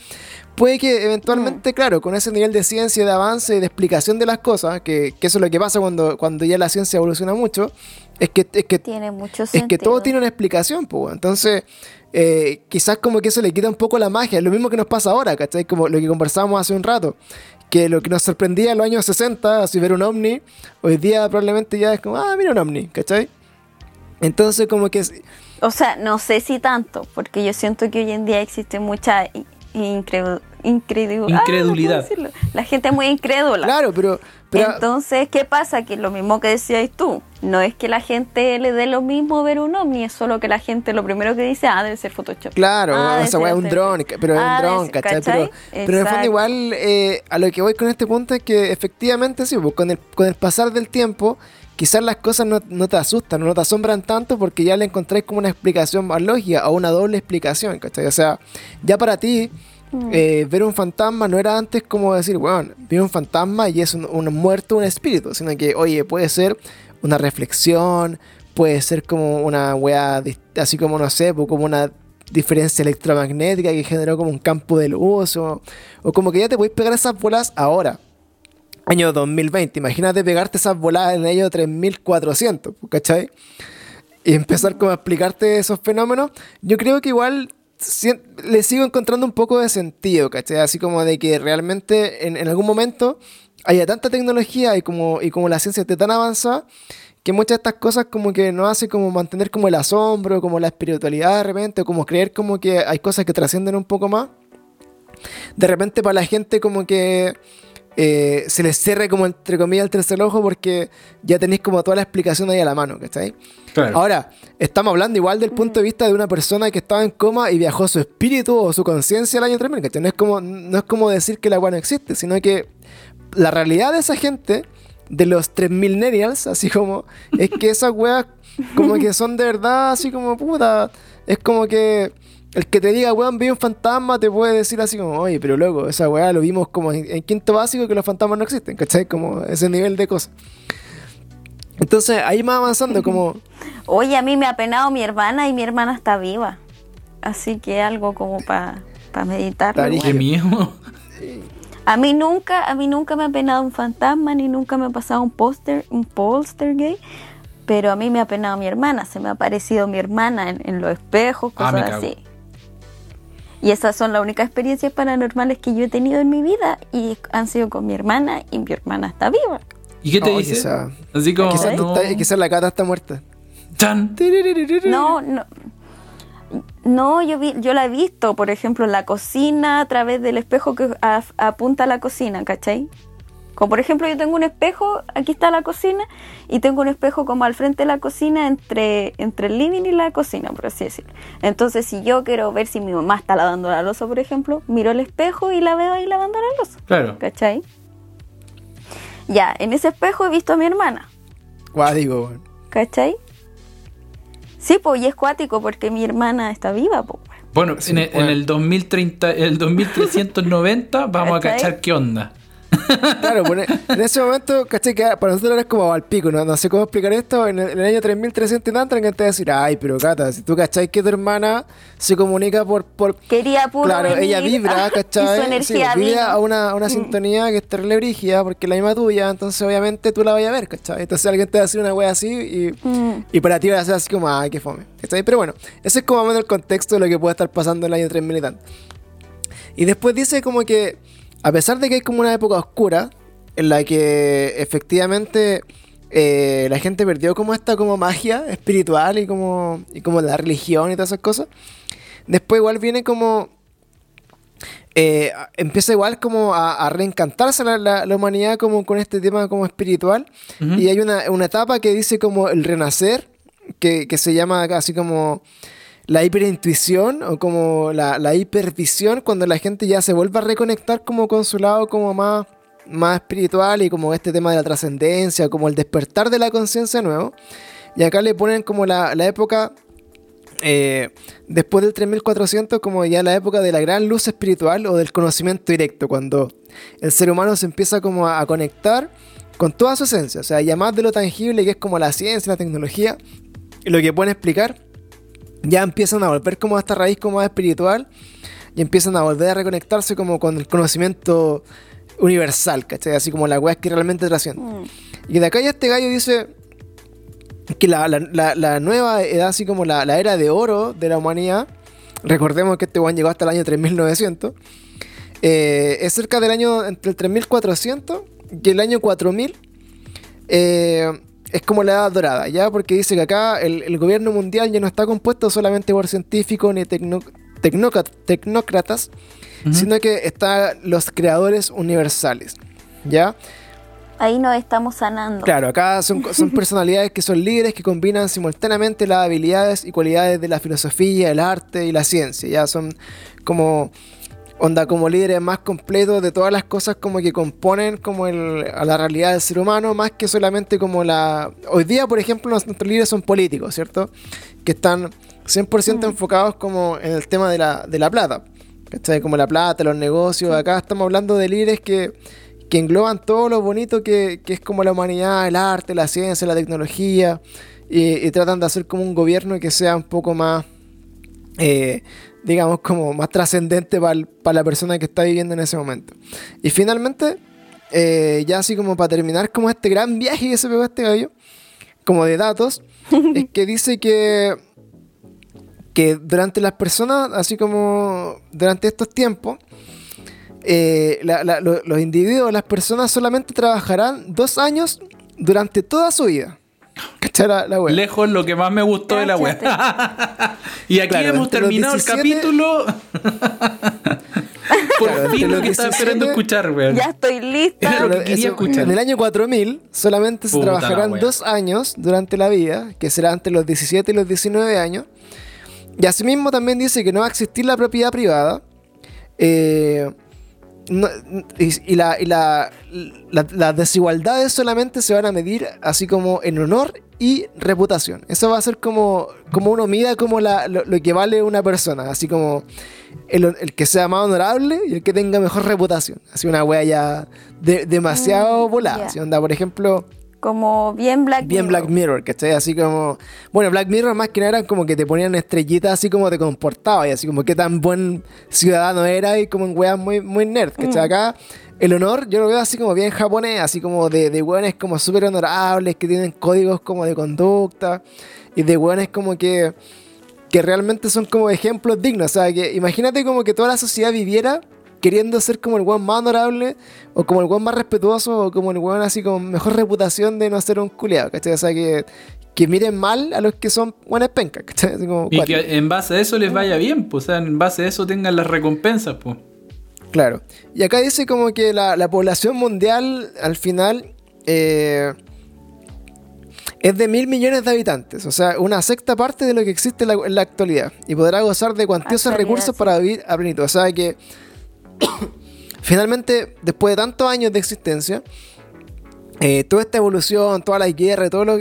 puede que eventualmente, claro, con ese nivel de ciencia, de avance y de explicación de las cosas, que, que eso es lo que pasa cuando, cuando ya la ciencia evoluciona mucho, es que, es que Tiene mucho es sentido. que todo tiene una explicación, pues. Entonces, eh, quizás como que eso le quita un poco la magia. Es lo mismo que nos pasa ahora, ¿cachai? Como lo que conversábamos hace un rato. Que lo que nos sorprendía en los años 60, así ver un ovni, hoy día probablemente ya es como, ah, mira un ovni, ¿cachai? Entonces, como que... es- O sea, no sé si tanto, porque yo siento que hoy en día existe mucha i- incredu- incredu- ah, no puedo Incredulidad. La gente es muy incrédula. Claro, pero... pero Entonces, ¿qué pasa? Que lo mismo que decías tú, no es que la gente le dé lo mismo ver un ovni, es solo que la gente lo primero que dice, ah, debe ser Photoshop. Claro, Ah, es un dron, pero es Ah, un debe dron, ¿cachai? Pero, pero en el fondo igual eh, a lo que voy con este punto es que efectivamente sí, pues, con, el, con el pasar del tiempo quizás las cosas no, no te asustan, no te asombran tanto porque ya le encontráis como una explicación más lógica o una doble explicación, ¿cachai? O sea, ya para ti Mm. eh, ver un fantasma no era antes como decir, bueno, vi un fantasma y es un, un muerto, un espíritu, sino que, oye, puede ser una reflexión, puede ser como una weá, así como, no sé, como una diferencia electromagnética que generó como un campo de luz, o, o como que ya te podéis pegar esas bolas ahora. Año 2020, imagínate pegarte esas bolas en el año 3400, pues, ¿cachai? y empezar como a explicarte esos fenómenos, yo creo que igual le sigo encontrando un poco de sentido, ¿cachai? Así como de que realmente en, en algún momento haya tanta tecnología y como, y como la ciencia esté tan avanzada, que muchas de estas cosas como que nos hace como mantener como el asombro, como la espiritualidad de repente, o como creer como que hay cosas que trascienden un poco más. De repente para la gente como que eh, se les cierre como entre comillas el tercer ojo porque ya tenéis como toda la explicación ahí a la mano, ¿cachai? Claro. Ahora, estamos hablando igual del punto de vista de una persona que estaba en coma y viajó su espíritu o su conciencia el año 3000, ¿cachai? No es como, no es como decir que la weá no existe, sino que la realidad de esa gente, de los 3000 Nerials, así como, es que esas weas como que son de verdad, así como puta. Es como que el que te diga, weón, vi un fantasma, te puede decir así como, oye, pero loco, esa weá lo vimos como en, en quinto básico que los fantasmas no existen, ¿cachai? Como ese nivel de cosas. Entonces, ahí más avanzando, como. Oye, a mí me ha penado mi hermana y mi hermana está viva. Así que algo como para meditar. Está Qué miedo. A mí nunca, a mí nunca me ha penado un fantasma ni nunca me ha pasado un póster, un polster gay. Pero a mí me ha penado mi hermana, se me ha aparecido mi hermana en, en los espejos, Ah, cosas cago. así. Y esas son las únicas experiencias paranormales que yo he tenido en mi vida y han sido con mi hermana y mi hermana está viva. ¿Y qué te Oh, dice? quizá- Así como. No. la cata está muerta. Chan. No, no. No, yo, vi, yo la he visto, por ejemplo, en la cocina a través del espejo que a- apunta a la cocina, ¿cachai? Como por ejemplo, yo tengo un espejo, aquí está la cocina, y tengo un espejo como al frente de la cocina entre, entre el living y la cocina, por así decirlo. Entonces, si yo quiero ver si mi mamá está lavando la losa, por ejemplo, miro el espejo y la veo ahí lavando la losa, Claro. ¿cachai? Ya, en ese espejo he visto a mi hermana. Weón. ¿Cachai? Sí, pues, y es cuático porque mi hermana está viva, pues. Bueno, Sí, en, el, en bueno. el 2030, el 2390 vamos a cachar qué onda. Claro, pues, en ese momento, ¿cachai? Que para nosotros era como al pico, ¿no? No sé cómo explicar esto. En el, en el año 3300 y tanto, alguien te va a decir, ay, pero Cata, si tú, ¿cachai? Que tu hermana se comunica por. por Quería puro claro, venir, ella vibra, [laughs] y ¿cachai? su Sí, energía vibra vino. a una, una sintonía que es terrible brígida porque es la misma tuya, entonces obviamente tú la vas a ver, ¿cachai? Entonces alguien te va a decir una wea así y, Mm. y para ti va a ser así como, ay, qué fome, ¿cachai? Pero bueno, ese es como más el contexto de lo que puede estar pasando en el año 3000 y tanto. Y después dice como que, a pesar de que hay como una época oscura, en la que efectivamente eh, la gente perdió como esta como magia espiritual y como, y como la religión y todas esas cosas, después igual viene como... eh, empieza igual como a, a reencantarse la, la- la humanidad como con este tema como espiritual. Y hay una, una etapa que dice como el renacer que, que se llama casi como la hiperintuición o como la, la hipervisión cuando la gente ya se vuelve a reconectar como con como más, más espiritual y como este tema de la trascendencia, como el despertar de la conciencia nuevo. Y acá le ponen como la, la época, eh, después del 3400, como ya la época de la gran luz espiritual o del conocimiento directo, cuando el ser humano se empieza como a, a conectar con toda su esencia, o sea, ya más de lo tangible que es como la ciencia, la tecnología, y lo que pueden explicar, ya empiezan a volver como a esta raíz como más espiritual y empiezan a volver a reconectarse como con el conocimiento universal, ¿cachai? Así como la weá que realmente trasciende. Mm. Y de acá ya este gallo dice que la, la- la- la nueva edad, así como la, la era de oro de la humanidad, recordemos que este weón llegó hasta el año 3900, eh, es cerca del año entre el 3400 y el año 4000. eh, es como la edad dorada, ¿ya? Porque dice que acá el, el gobierno mundial ya no está compuesto solamente por científicos ni tecno- tecnócratas, sino que están los creadores universales, ¿ya? Ahí nos estamos sanando. Claro, acá son, [laughs] son personalidades que son líderes que combinan simultáneamente las habilidades y cualidades de la filosofía, el arte y la ciencia. Ya son como onda como líderes más completos de todas las cosas como que componen como el, a la realidad del ser humano, más que solamente como la... Hoy día, por ejemplo, nuestros líderes son políticos, ¿cierto? Que están 100% enfocados como en el tema de la, de la plata. ¿Cachai? Como la plata, los negocios. Acá estamos hablando de líderes que, que engloban todo lo bonito que, que es como la humanidad, el arte, la ciencia, la tecnología. Y, y tratan de hacer como un gobierno que sea un poco más eh, digamos, como más trascendente para la persona que está viviendo en ese momento. Y finalmente, eh, ya así como para terminar, como este gran viaje que se pegó este gallo, como de datos, [laughs] es que dice que, que durante las personas, así como durante estos tiempos, eh, la- la- lo- los individuos, las personas solamente trabajarán dos años durante toda su vida. ¿Cachai la, la wea? Lejos lo que más me gustó de la web. [laughs] y aquí Claro, hemos terminado 17 el capítulo. [laughs] Por Claro, fin lo que estaba 17 esperando escuchar, weón. Ya estoy lista. Era lo que quería eso, escuchar. En el año 4000 solamente se Puta trabajarán wea. dos años durante la vida, que será entre los 17 y los 19 años. Y asimismo también dice que no va a existir la propiedad privada. eh, no- y y la- y la- la- las desigualdades solamente se van a medir así como en honor y reputación. Eso va a ser como, como uno mida como la- lo, lo que vale una persona. Así como el, el que sea más honorable y el que tenga mejor reputación. Así una wea ya de- demasiado Mm, volada. Así onda, por ejemplo, Como bien Black bien Mirror. Black Mirror, ¿cachai? Así como. Bueno, Black Mirror más que nada eran como que te ponían estrellitas así como te comportaba y así como qué tan buen ciudadano era y como en weas muy, muy nerd, ¿cachai? Acá el honor yo lo veo así como bien japonés, así como de, de weones como súper honorables, que tienen códigos como de conducta y de weones como que. que realmente son como ejemplos dignos. O sea, que imagínate como que toda la sociedad viviera queriendo ser como el weón más honorable, o como el weón más respetuoso, o como el weón así con mejor reputación de no ser un culiado, ¿cachai? O sea, que, que miren mal a los que son buenas pencas, ¿cachai? Así como Y que en base a eso les vaya bien, pues, o sea, en base a eso tengan las recompensas, pues. Claro. Y acá dice como que la, la población mundial al final eh, es de mil millones de habitantes, o sea, una sexta parte de lo que existe en la, en la actualidad. Y podrá gozar de cuantiosos recursos sí. para vivir a plenitud. O sea que [coughs] finalmente, después de tantos años de existencia, eh, toda esta evolución, todas las guerras, todo lo,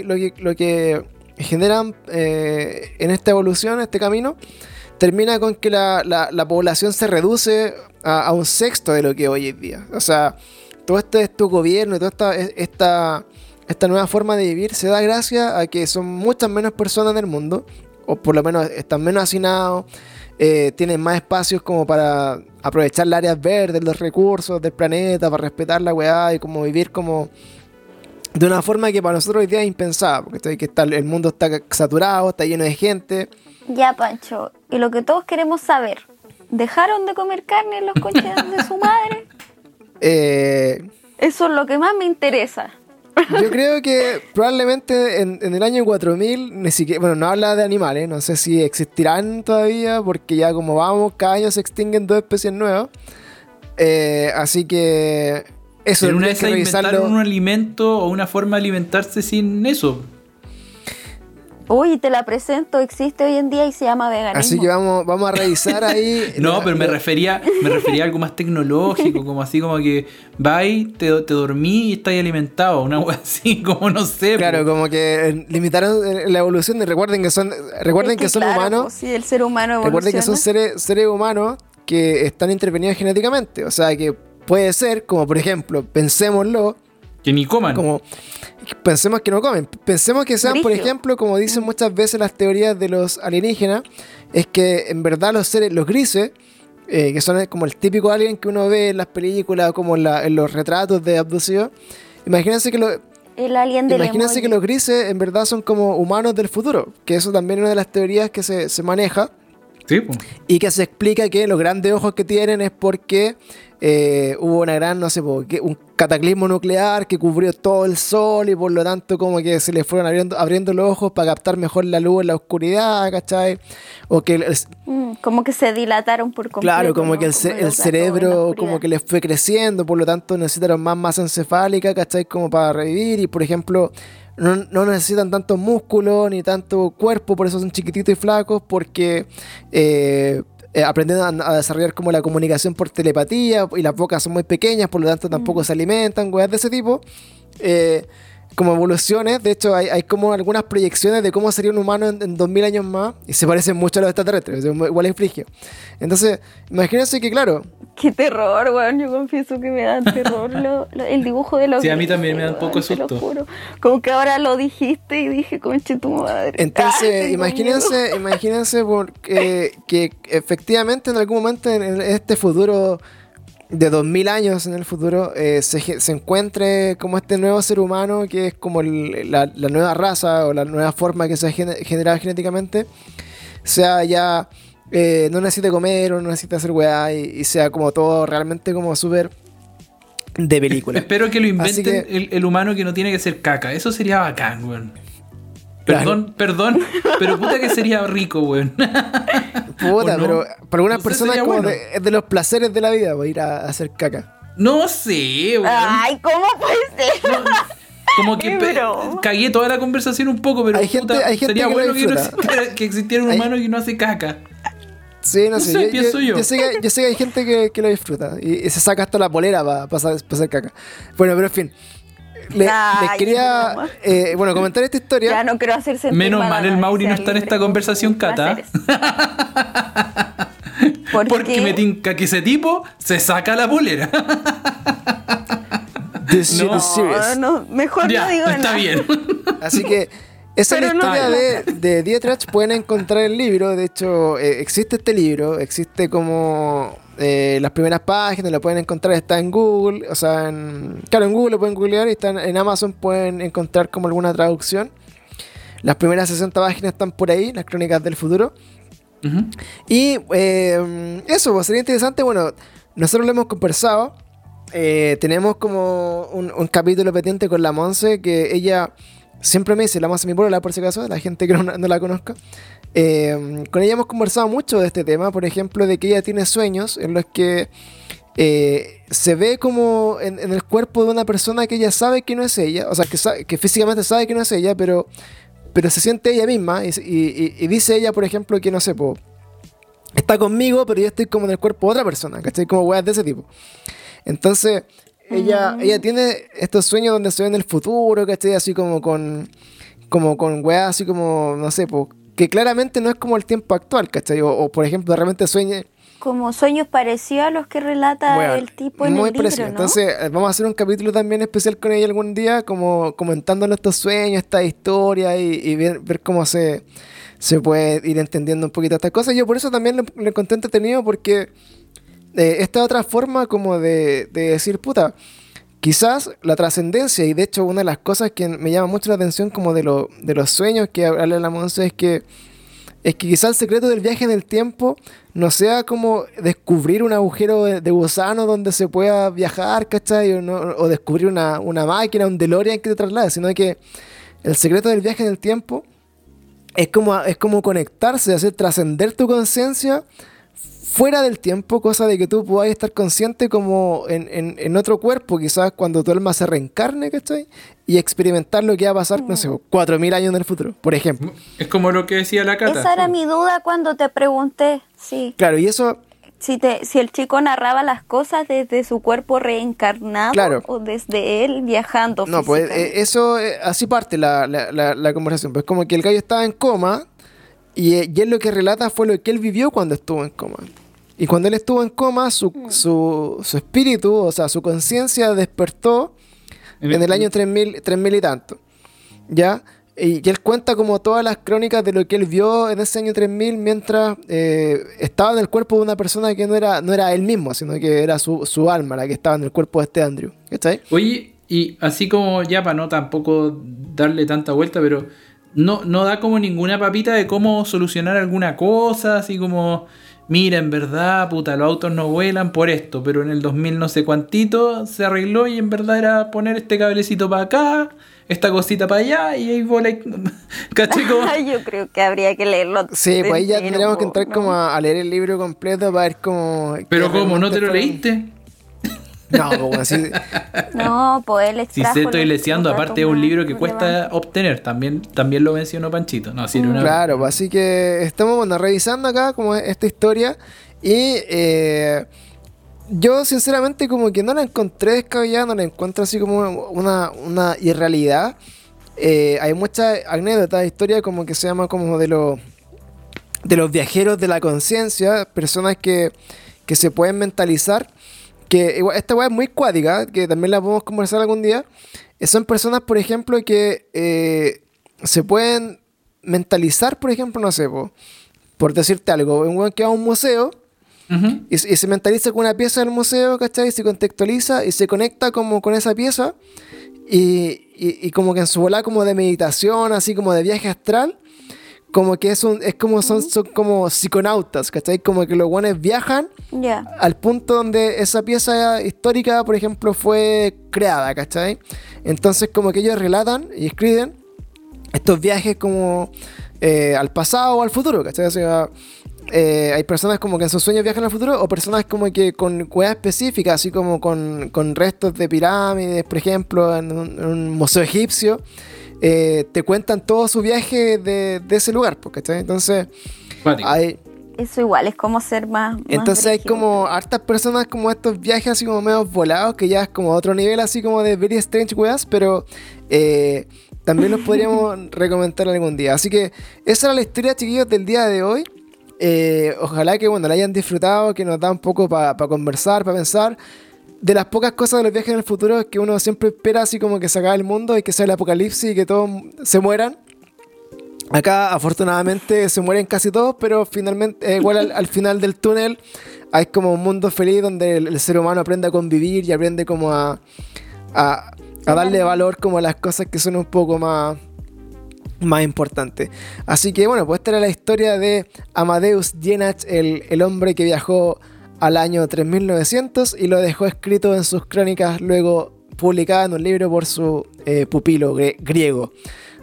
que, generan eh, en esta evolución, este camino, termina con que la, la- la población se reduce a, un sexto de lo que hoy es día. O sea, todo este, este gobierno y toda esta, esta, esta nueva forma de vivir se da gracias a que son muchas menos personas en el mundo, o por lo menos están menos hacinados, eh, tienen más espacios como para aprovechar las áreas verdes, los recursos del planeta, para respetar la weá y como vivir como de una forma que para nosotros hoy día es impensada, porque que está, el mundo está saturado, está lleno de gente. Ya, Pancho, y lo que todos queremos saber, ¿dejaron de comer carne en los coches de su [laughs] madre? Eh, Eso es lo que más me interesa. Yo creo que probablemente en, el año 4000, ni siquiera, bueno, no habla de animales, no sé si existirán todavía, porque ya como vamos, cada año se extinguen dos especies nuevas. Eh, así que eso en una vez inventaron un alimento o una forma de alimentarse sin eso. Uy, te la presento, existe hoy en día y se llama veganismo. Así que vamos, vamos a revisar ahí. [laughs] no, pero me refería, me refería a algo más tecnológico, como así como que vais, te, te dormí y estás alimentado, una cosa así, [laughs] como no sé. Claro, como que eh, limitaron eh, la evolución y recuerden que son, recuerden que, son humanos. Pues, sí, el ser humano Recuerden que son seres, seres humanos que están intervenidos genéticamente. O sea que puede ser, como por ejemplo, pensémoslo, que ni coman. Como, pensemos que no comen. Pensemos que sean, por ejemplo, como dicen muchas veces las teorías de los alienígenas, es que en verdad los seres, los grises, eh, que son como el típico alien que uno ve en las películas, como en, los retratos de abducidos, imagínense que los... El alien de Imagínense que los grises en verdad son como humanos del futuro, que eso también es una de las teorías que se, se maneja. Sí, Y que se explica que los grandes ojos que tienen es porque eh, hubo una gran, no sé, un cataclismo nuclear que cubrió todo el sol y por lo tanto como que se le fueron abriendo, abriendo los ojos para captar mejor la luz en la oscuridad, ¿cachai? O que... Mm, como que se dilataron por completo. Claro, como que el, cerebro como que les fue creciendo, por lo tanto necesitaron más masa encefálica, ¿cachai? Como para revivir y por ejemplo... No, no, necesitan tanto músculo ni tanto cuerpo, por eso son chiquititos y flacos, porque eh, eh, aprendiendo a, desarrollar como la comunicación por telepatía y las bocas son muy pequeñas, por lo tanto tampoco mm. se alimentan, weas de ese tipo. Eh, como evoluciones, de hecho hay, como algunas proyecciones de cómo sería un humano en, 2000 años más y se parecen mucho a los extraterrestres, igual es frigio. Entonces, imagínense que claro... Qué terror, weón, yo confieso que me da [laughs] terror el dibujo de los... Sí, a mí también me da un poco susto. Como que ahora lo dijiste y dije, conche tu madre. Entonces, [laughs] imagínense, imagínense porque, que efectivamente en algún momento en este futuro de 2000 años en el futuro eh, se, se, encuentre como este nuevo ser humano que es como la, nueva raza o la nueva forma que se ha generado genéticamente, sea ya eh, no necesite comer o no necesite hacer weá y, sea como todo realmente como súper de película. Espero que lo inventen El, humano que no tiene que ser caca. Eso sería bacán, weón. Perdón, perdón, pero puta que sería rico, weón. Puta, pero para algunas personas como es de los placeres de la vida, voy a ir a, hacer caca. No sé, weón. Ay, ¿cómo puede ser? como que cagué toda la conversación un poco, pero hay gente, hay gente sería que bueno [laughs] que, existiera un humano que no hace caca. Sí, no, sé, yo, yo, sé que, yo, sé que, hay gente que, que lo disfruta y, se saca hasta la polera para hacer caca. Bueno, pero en fin les quería eh, bueno comentar esta historia. Ya no quiero hacerse Menos mal el Mauri no está en esta conversación, Cata. [laughs] Porque me tinca que ese tipo se saca la polera. no, no, mejor no digo está nada. bien. Así que [laughs] esa es la historia de, de Dietrich. Pueden encontrar el libro. De hecho, eh, existe este libro. Existe como eh, las primeras páginas, lo pueden encontrar, está en Google, o sea, en, claro, en Google lo pueden googlear y están en Amazon pueden encontrar como alguna traducción. Las primeras 60 páginas están por ahí, las crónicas del futuro. Y eh, eso, pues, sería interesante, bueno, nosotros lo hemos conversado, eh, tenemos como un, un, capítulo pendiente con la Monse que ella siempre me dice, la Monse mi polola por si acaso, la gente que no, no la conozca, eh, con ella hemos conversado mucho de este tema, por ejemplo, de que ella tiene sueños en los que eh, se ve como en, el cuerpo de una persona que ella sabe que no es ella, o sea, que, que físicamente sabe que no es ella, pero, pero se siente ella misma y, dice ella, por ejemplo, que no sé, está conmigo, pero yo estoy como en el cuerpo de otra persona, ¿cachai? Como weas de ese tipo. Entonces, ella, mm. ella tiene estos sueños donde se ve en el futuro, ¿cachai? Así como con, como con weas, así como, no sé, pues que claramente no es como el tiempo actual, ¿cachai? O, por ejemplo, de repente sueñe, como sueños parecidos a los que relata Bueno, el tipo en muy el libro. ¿no? Entonces, eh, vamos a hacer un capítulo también especial con ella algún día, como comentando nuestros sueños, esta historia y, y ver, ver cómo se, se puede ir entendiendo un poquito estas cosas. Yo por eso también lo, lo encontré entretenido, porque eh, esta otra forma como de, de decir, puta, quizás la trascendencia, y de hecho una de las cosas que me llama mucho la atención como de, lo, de los sueños que habla la Monse es que es que quizás el secreto del viaje en el tiempo no sea como descubrir un agujero de, de gusano donde se pueda viajar, ¿cachai? O, no- o descubrir una, una máquina, un DeLorean que te traslade, sino que el secreto del viaje en el tiempo es como, es como conectarse, hacer trascender tu conciencia fuera del tiempo, cosa de que tú puedas estar consciente como en, en- en otro cuerpo, quizás cuando tu alma se reencarne, ¿cachai? Y experimentar lo que va a pasar, no sé, cuatro mil años en el futuro, por ejemplo. Es como lo que decía la Cata. Esa era mi duda cuando te pregunté, sí. Claro, y eso Si, te, si el chico narraba las cosas desde su cuerpo reencarnado Claro. o desde él viajando. No, pues eh, eso, eh, así parte la, la, la, la conversación. Pues como que el gallo estaba en coma y, eh, y él lo que relata fue lo que él vivió cuando estuvo en coma. Y cuando él estuvo en coma, su, su, su espíritu, o sea, su conciencia despertó en el año 3000, 3000 y tanto. ¿Ya? Y, él cuenta como todas las crónicas de lo que él vio en ese año 3000 mientras eh, estaba en el cuerpo de una persona que no era, no era él mismo, sino que era su, su alma la que estaba en el cuerpo de este Andrew. ¿Cachai? Oye, y así como ya para no tampoco darle tanta vuelta, pero no, no da como ninguna papita de cómo solucionar alguna cosa, así como, mira, en verdad, puta, los autos no vuelan por esto, pero en el 2000 no sé cuantito se arregló y en verdad era poner este cablecito para acá, esta cosita para allá y ahí vola. [laughs] Ay, [laughs] yo creo que habría que leerlo. Sí, pues ahí ya tendríamos que entrar como a, a leer el libro completo para ver cómo... Pero como no te lo leíste. No, pues bueno, así... No, pues él Si se estoy leseando, aparte es un libro que cuesta obtener, también, también lo mencionó Panchito. No, sí, una- Claro, pues así que estamos bueno, revisando acá como esta historia y eh, yo sinceramente como que no la encontré descabellada, no la encuentro así como una, una irrealidad. Eh, hay muchas anécdotas de historia como que se llama como de los de los viajeros de la conciencia, personas que, que se pueden mentalizar, que esta weá es muy cuática, que también la podemos conversar algún día, Eh, son personas, por ejemplo, que eh, se pueden mentalizar, por ejemplo, no sé, po, por decirte algo, un weón que va a un museo Ujú. y, se- y se mentaliza con una pieza del museo, ¿cachai? Se contextualiza y se conecta como con esa pieza y, y- y como que en su bola como de meditación, así como de viaje astral, como que es, un, es como son, son como psiconautas, ¿cachai? Como que los guanes viajan Ya. al punto donde esa pieza histórica, por ejemplo, fue creada, ¿cachai? Entonces como que ellos relatan y escriben estos viajes como eh, al pasado o al futuro, ¿cachai? O sea, eh, hay personas como que en sus sueños viajan al futuro o personas como que con cuevas específicas, así como con, con restos de pirámides, por ejemplo, en un, en un museo egipcio, eh, te cuentan todo su viaje de, de ese lugar, ¿cachai? Entonces, hay, Eso igual es como ser más. más entonces hay como hartas personas como estos viajes así como medio volados, que ya es como otro nivel así como de very strange weas, pero eh, también los podríamos [laughs] recomendar algún día. Así que esa era la historia, chiquillos, del día de hoy. Eh, ojalá que bueno, la hayan disfrutado, que nos da un poco para conversar, para pensar. De las pocas cosas de los viajes en el futuro es que uno siempre espera así como que se acabe el mundo y que sea el apocalipsis y que todos se mueran. Acá afortunadamente se mueren casi todos, pero finalmente, eh, igual al, al final del túnel hay como un mundo feliz donde el, el ser humano aprende a convivir y aprende como a, a, a darle valor como a las cosas que son un poco más, más importantes. Así que bueno, pues esta era la historia de Amadeus Jenach, el, el hombre que viajó al año 3900 y lo dejó escrito en sus crónicas, luego publicada en un libro por su eh, pupilo griego.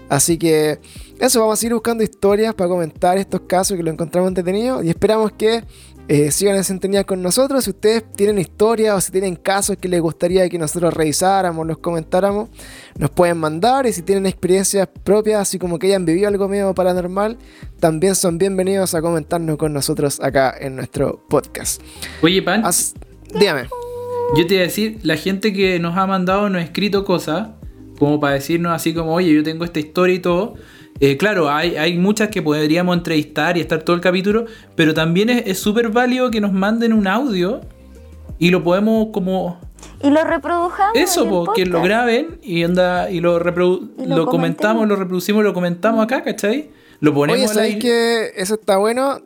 Así que eso, vamos a seguir buscando historias para comentar estos casos que lo encontramos entretenidos y esperamos que eh, sigan en con nosotros. Si ustedes tienen historias o si tienen casos que les gustaría que nosotros revisáramos, los comentáramos, nos pueden mandar y si tienen experiencias propias, así como que hayan vivido algo medio paranormal, también son bienvenidos a comentarnos con nosotros acá en nuestro podcast. Oye, Pan, As- dígame. yo te iba a decir, la gente que nos ha mandado, nos ha escrito cosas, como para decirnos así como, oye, yo tengo esta historia y todo, eh, claro, hay, hay muchas que podríamos entrevistar y estar todo el capítulo, pero también es súper válido que nos manden un audio y lo podemos como... Y lo reprodujamos. Eso, po, que lo graben y, onda, y lo, reprodu- Y lo, lo comentamos, lo reproducimos, lo comentamos acá, ¿cachai? Lo ponemos Oye, ¿sabéis ahí. que eso está bueno?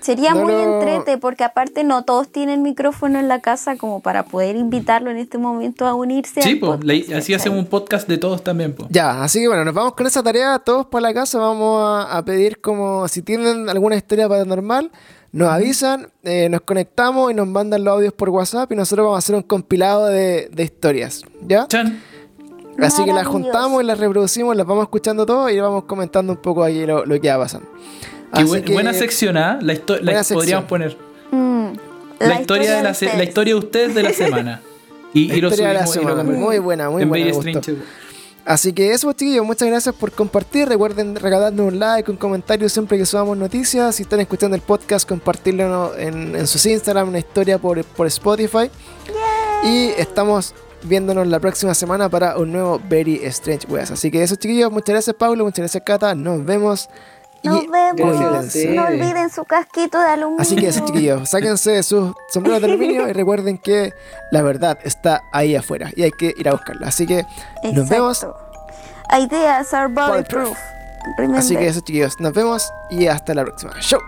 Sería No muy lo- entrete porque aparte no todos tienen micrófono en la casa como para poder invitarlo en este momento a unirse. Sí, al pues, podcast, así hacemos un podcast de todos también, pues. Ya, así que bueno, nos vamos con esa tarea, todos para la casa, vamos a, a pedir como si tienen alguna historia paranormal, nos avisan, eh, nos conectamos y nos mandan los audios por WhatsApp y nosotros vamos a hacer un compilado de, de historias, ¿ya? Chan. Así que las juntamos y las reproducimos, las vamos escuchando todo y vamos comentando un poco ahí lo, lo que va pasando. Qué Así buen- que- buena sección, ¿ah? La, histo- la- sección. podríamos poner. Mm, La, historia de la, se- la ustedes. historia de ustedes de la [laughs] semana. Y, La y lo historia de la subimos y lo. Muy buena, muy En buena. Así que eso, chiquillos, muchas gracias por compartir. Recuerden regalarnos un like, un comentario siempre que subamos noticias. Si están escuchando el podcast, compartirlo en, en sus Instagram, una historia por, por Spotify. Y estamos viéndonos la próxima semana para un nuevo Very Strange West. Así que eso, chiquillos, muchas gracias, Pablo, muchas gracias, Cata. Nos vemos. Nos y vemos. cuídense. No olviden su casquito de aluminio. Así que eso, chiquillos, sáquense sus sombreros de aluminio y [laughs] recuerden que la verdad está ahí afuera y hay que ir a buscarla. Así que nos vemos. Ideas are bulletproof. Así que eso, chiquillos, nos vemos y hasta la próxima. ¡Chau!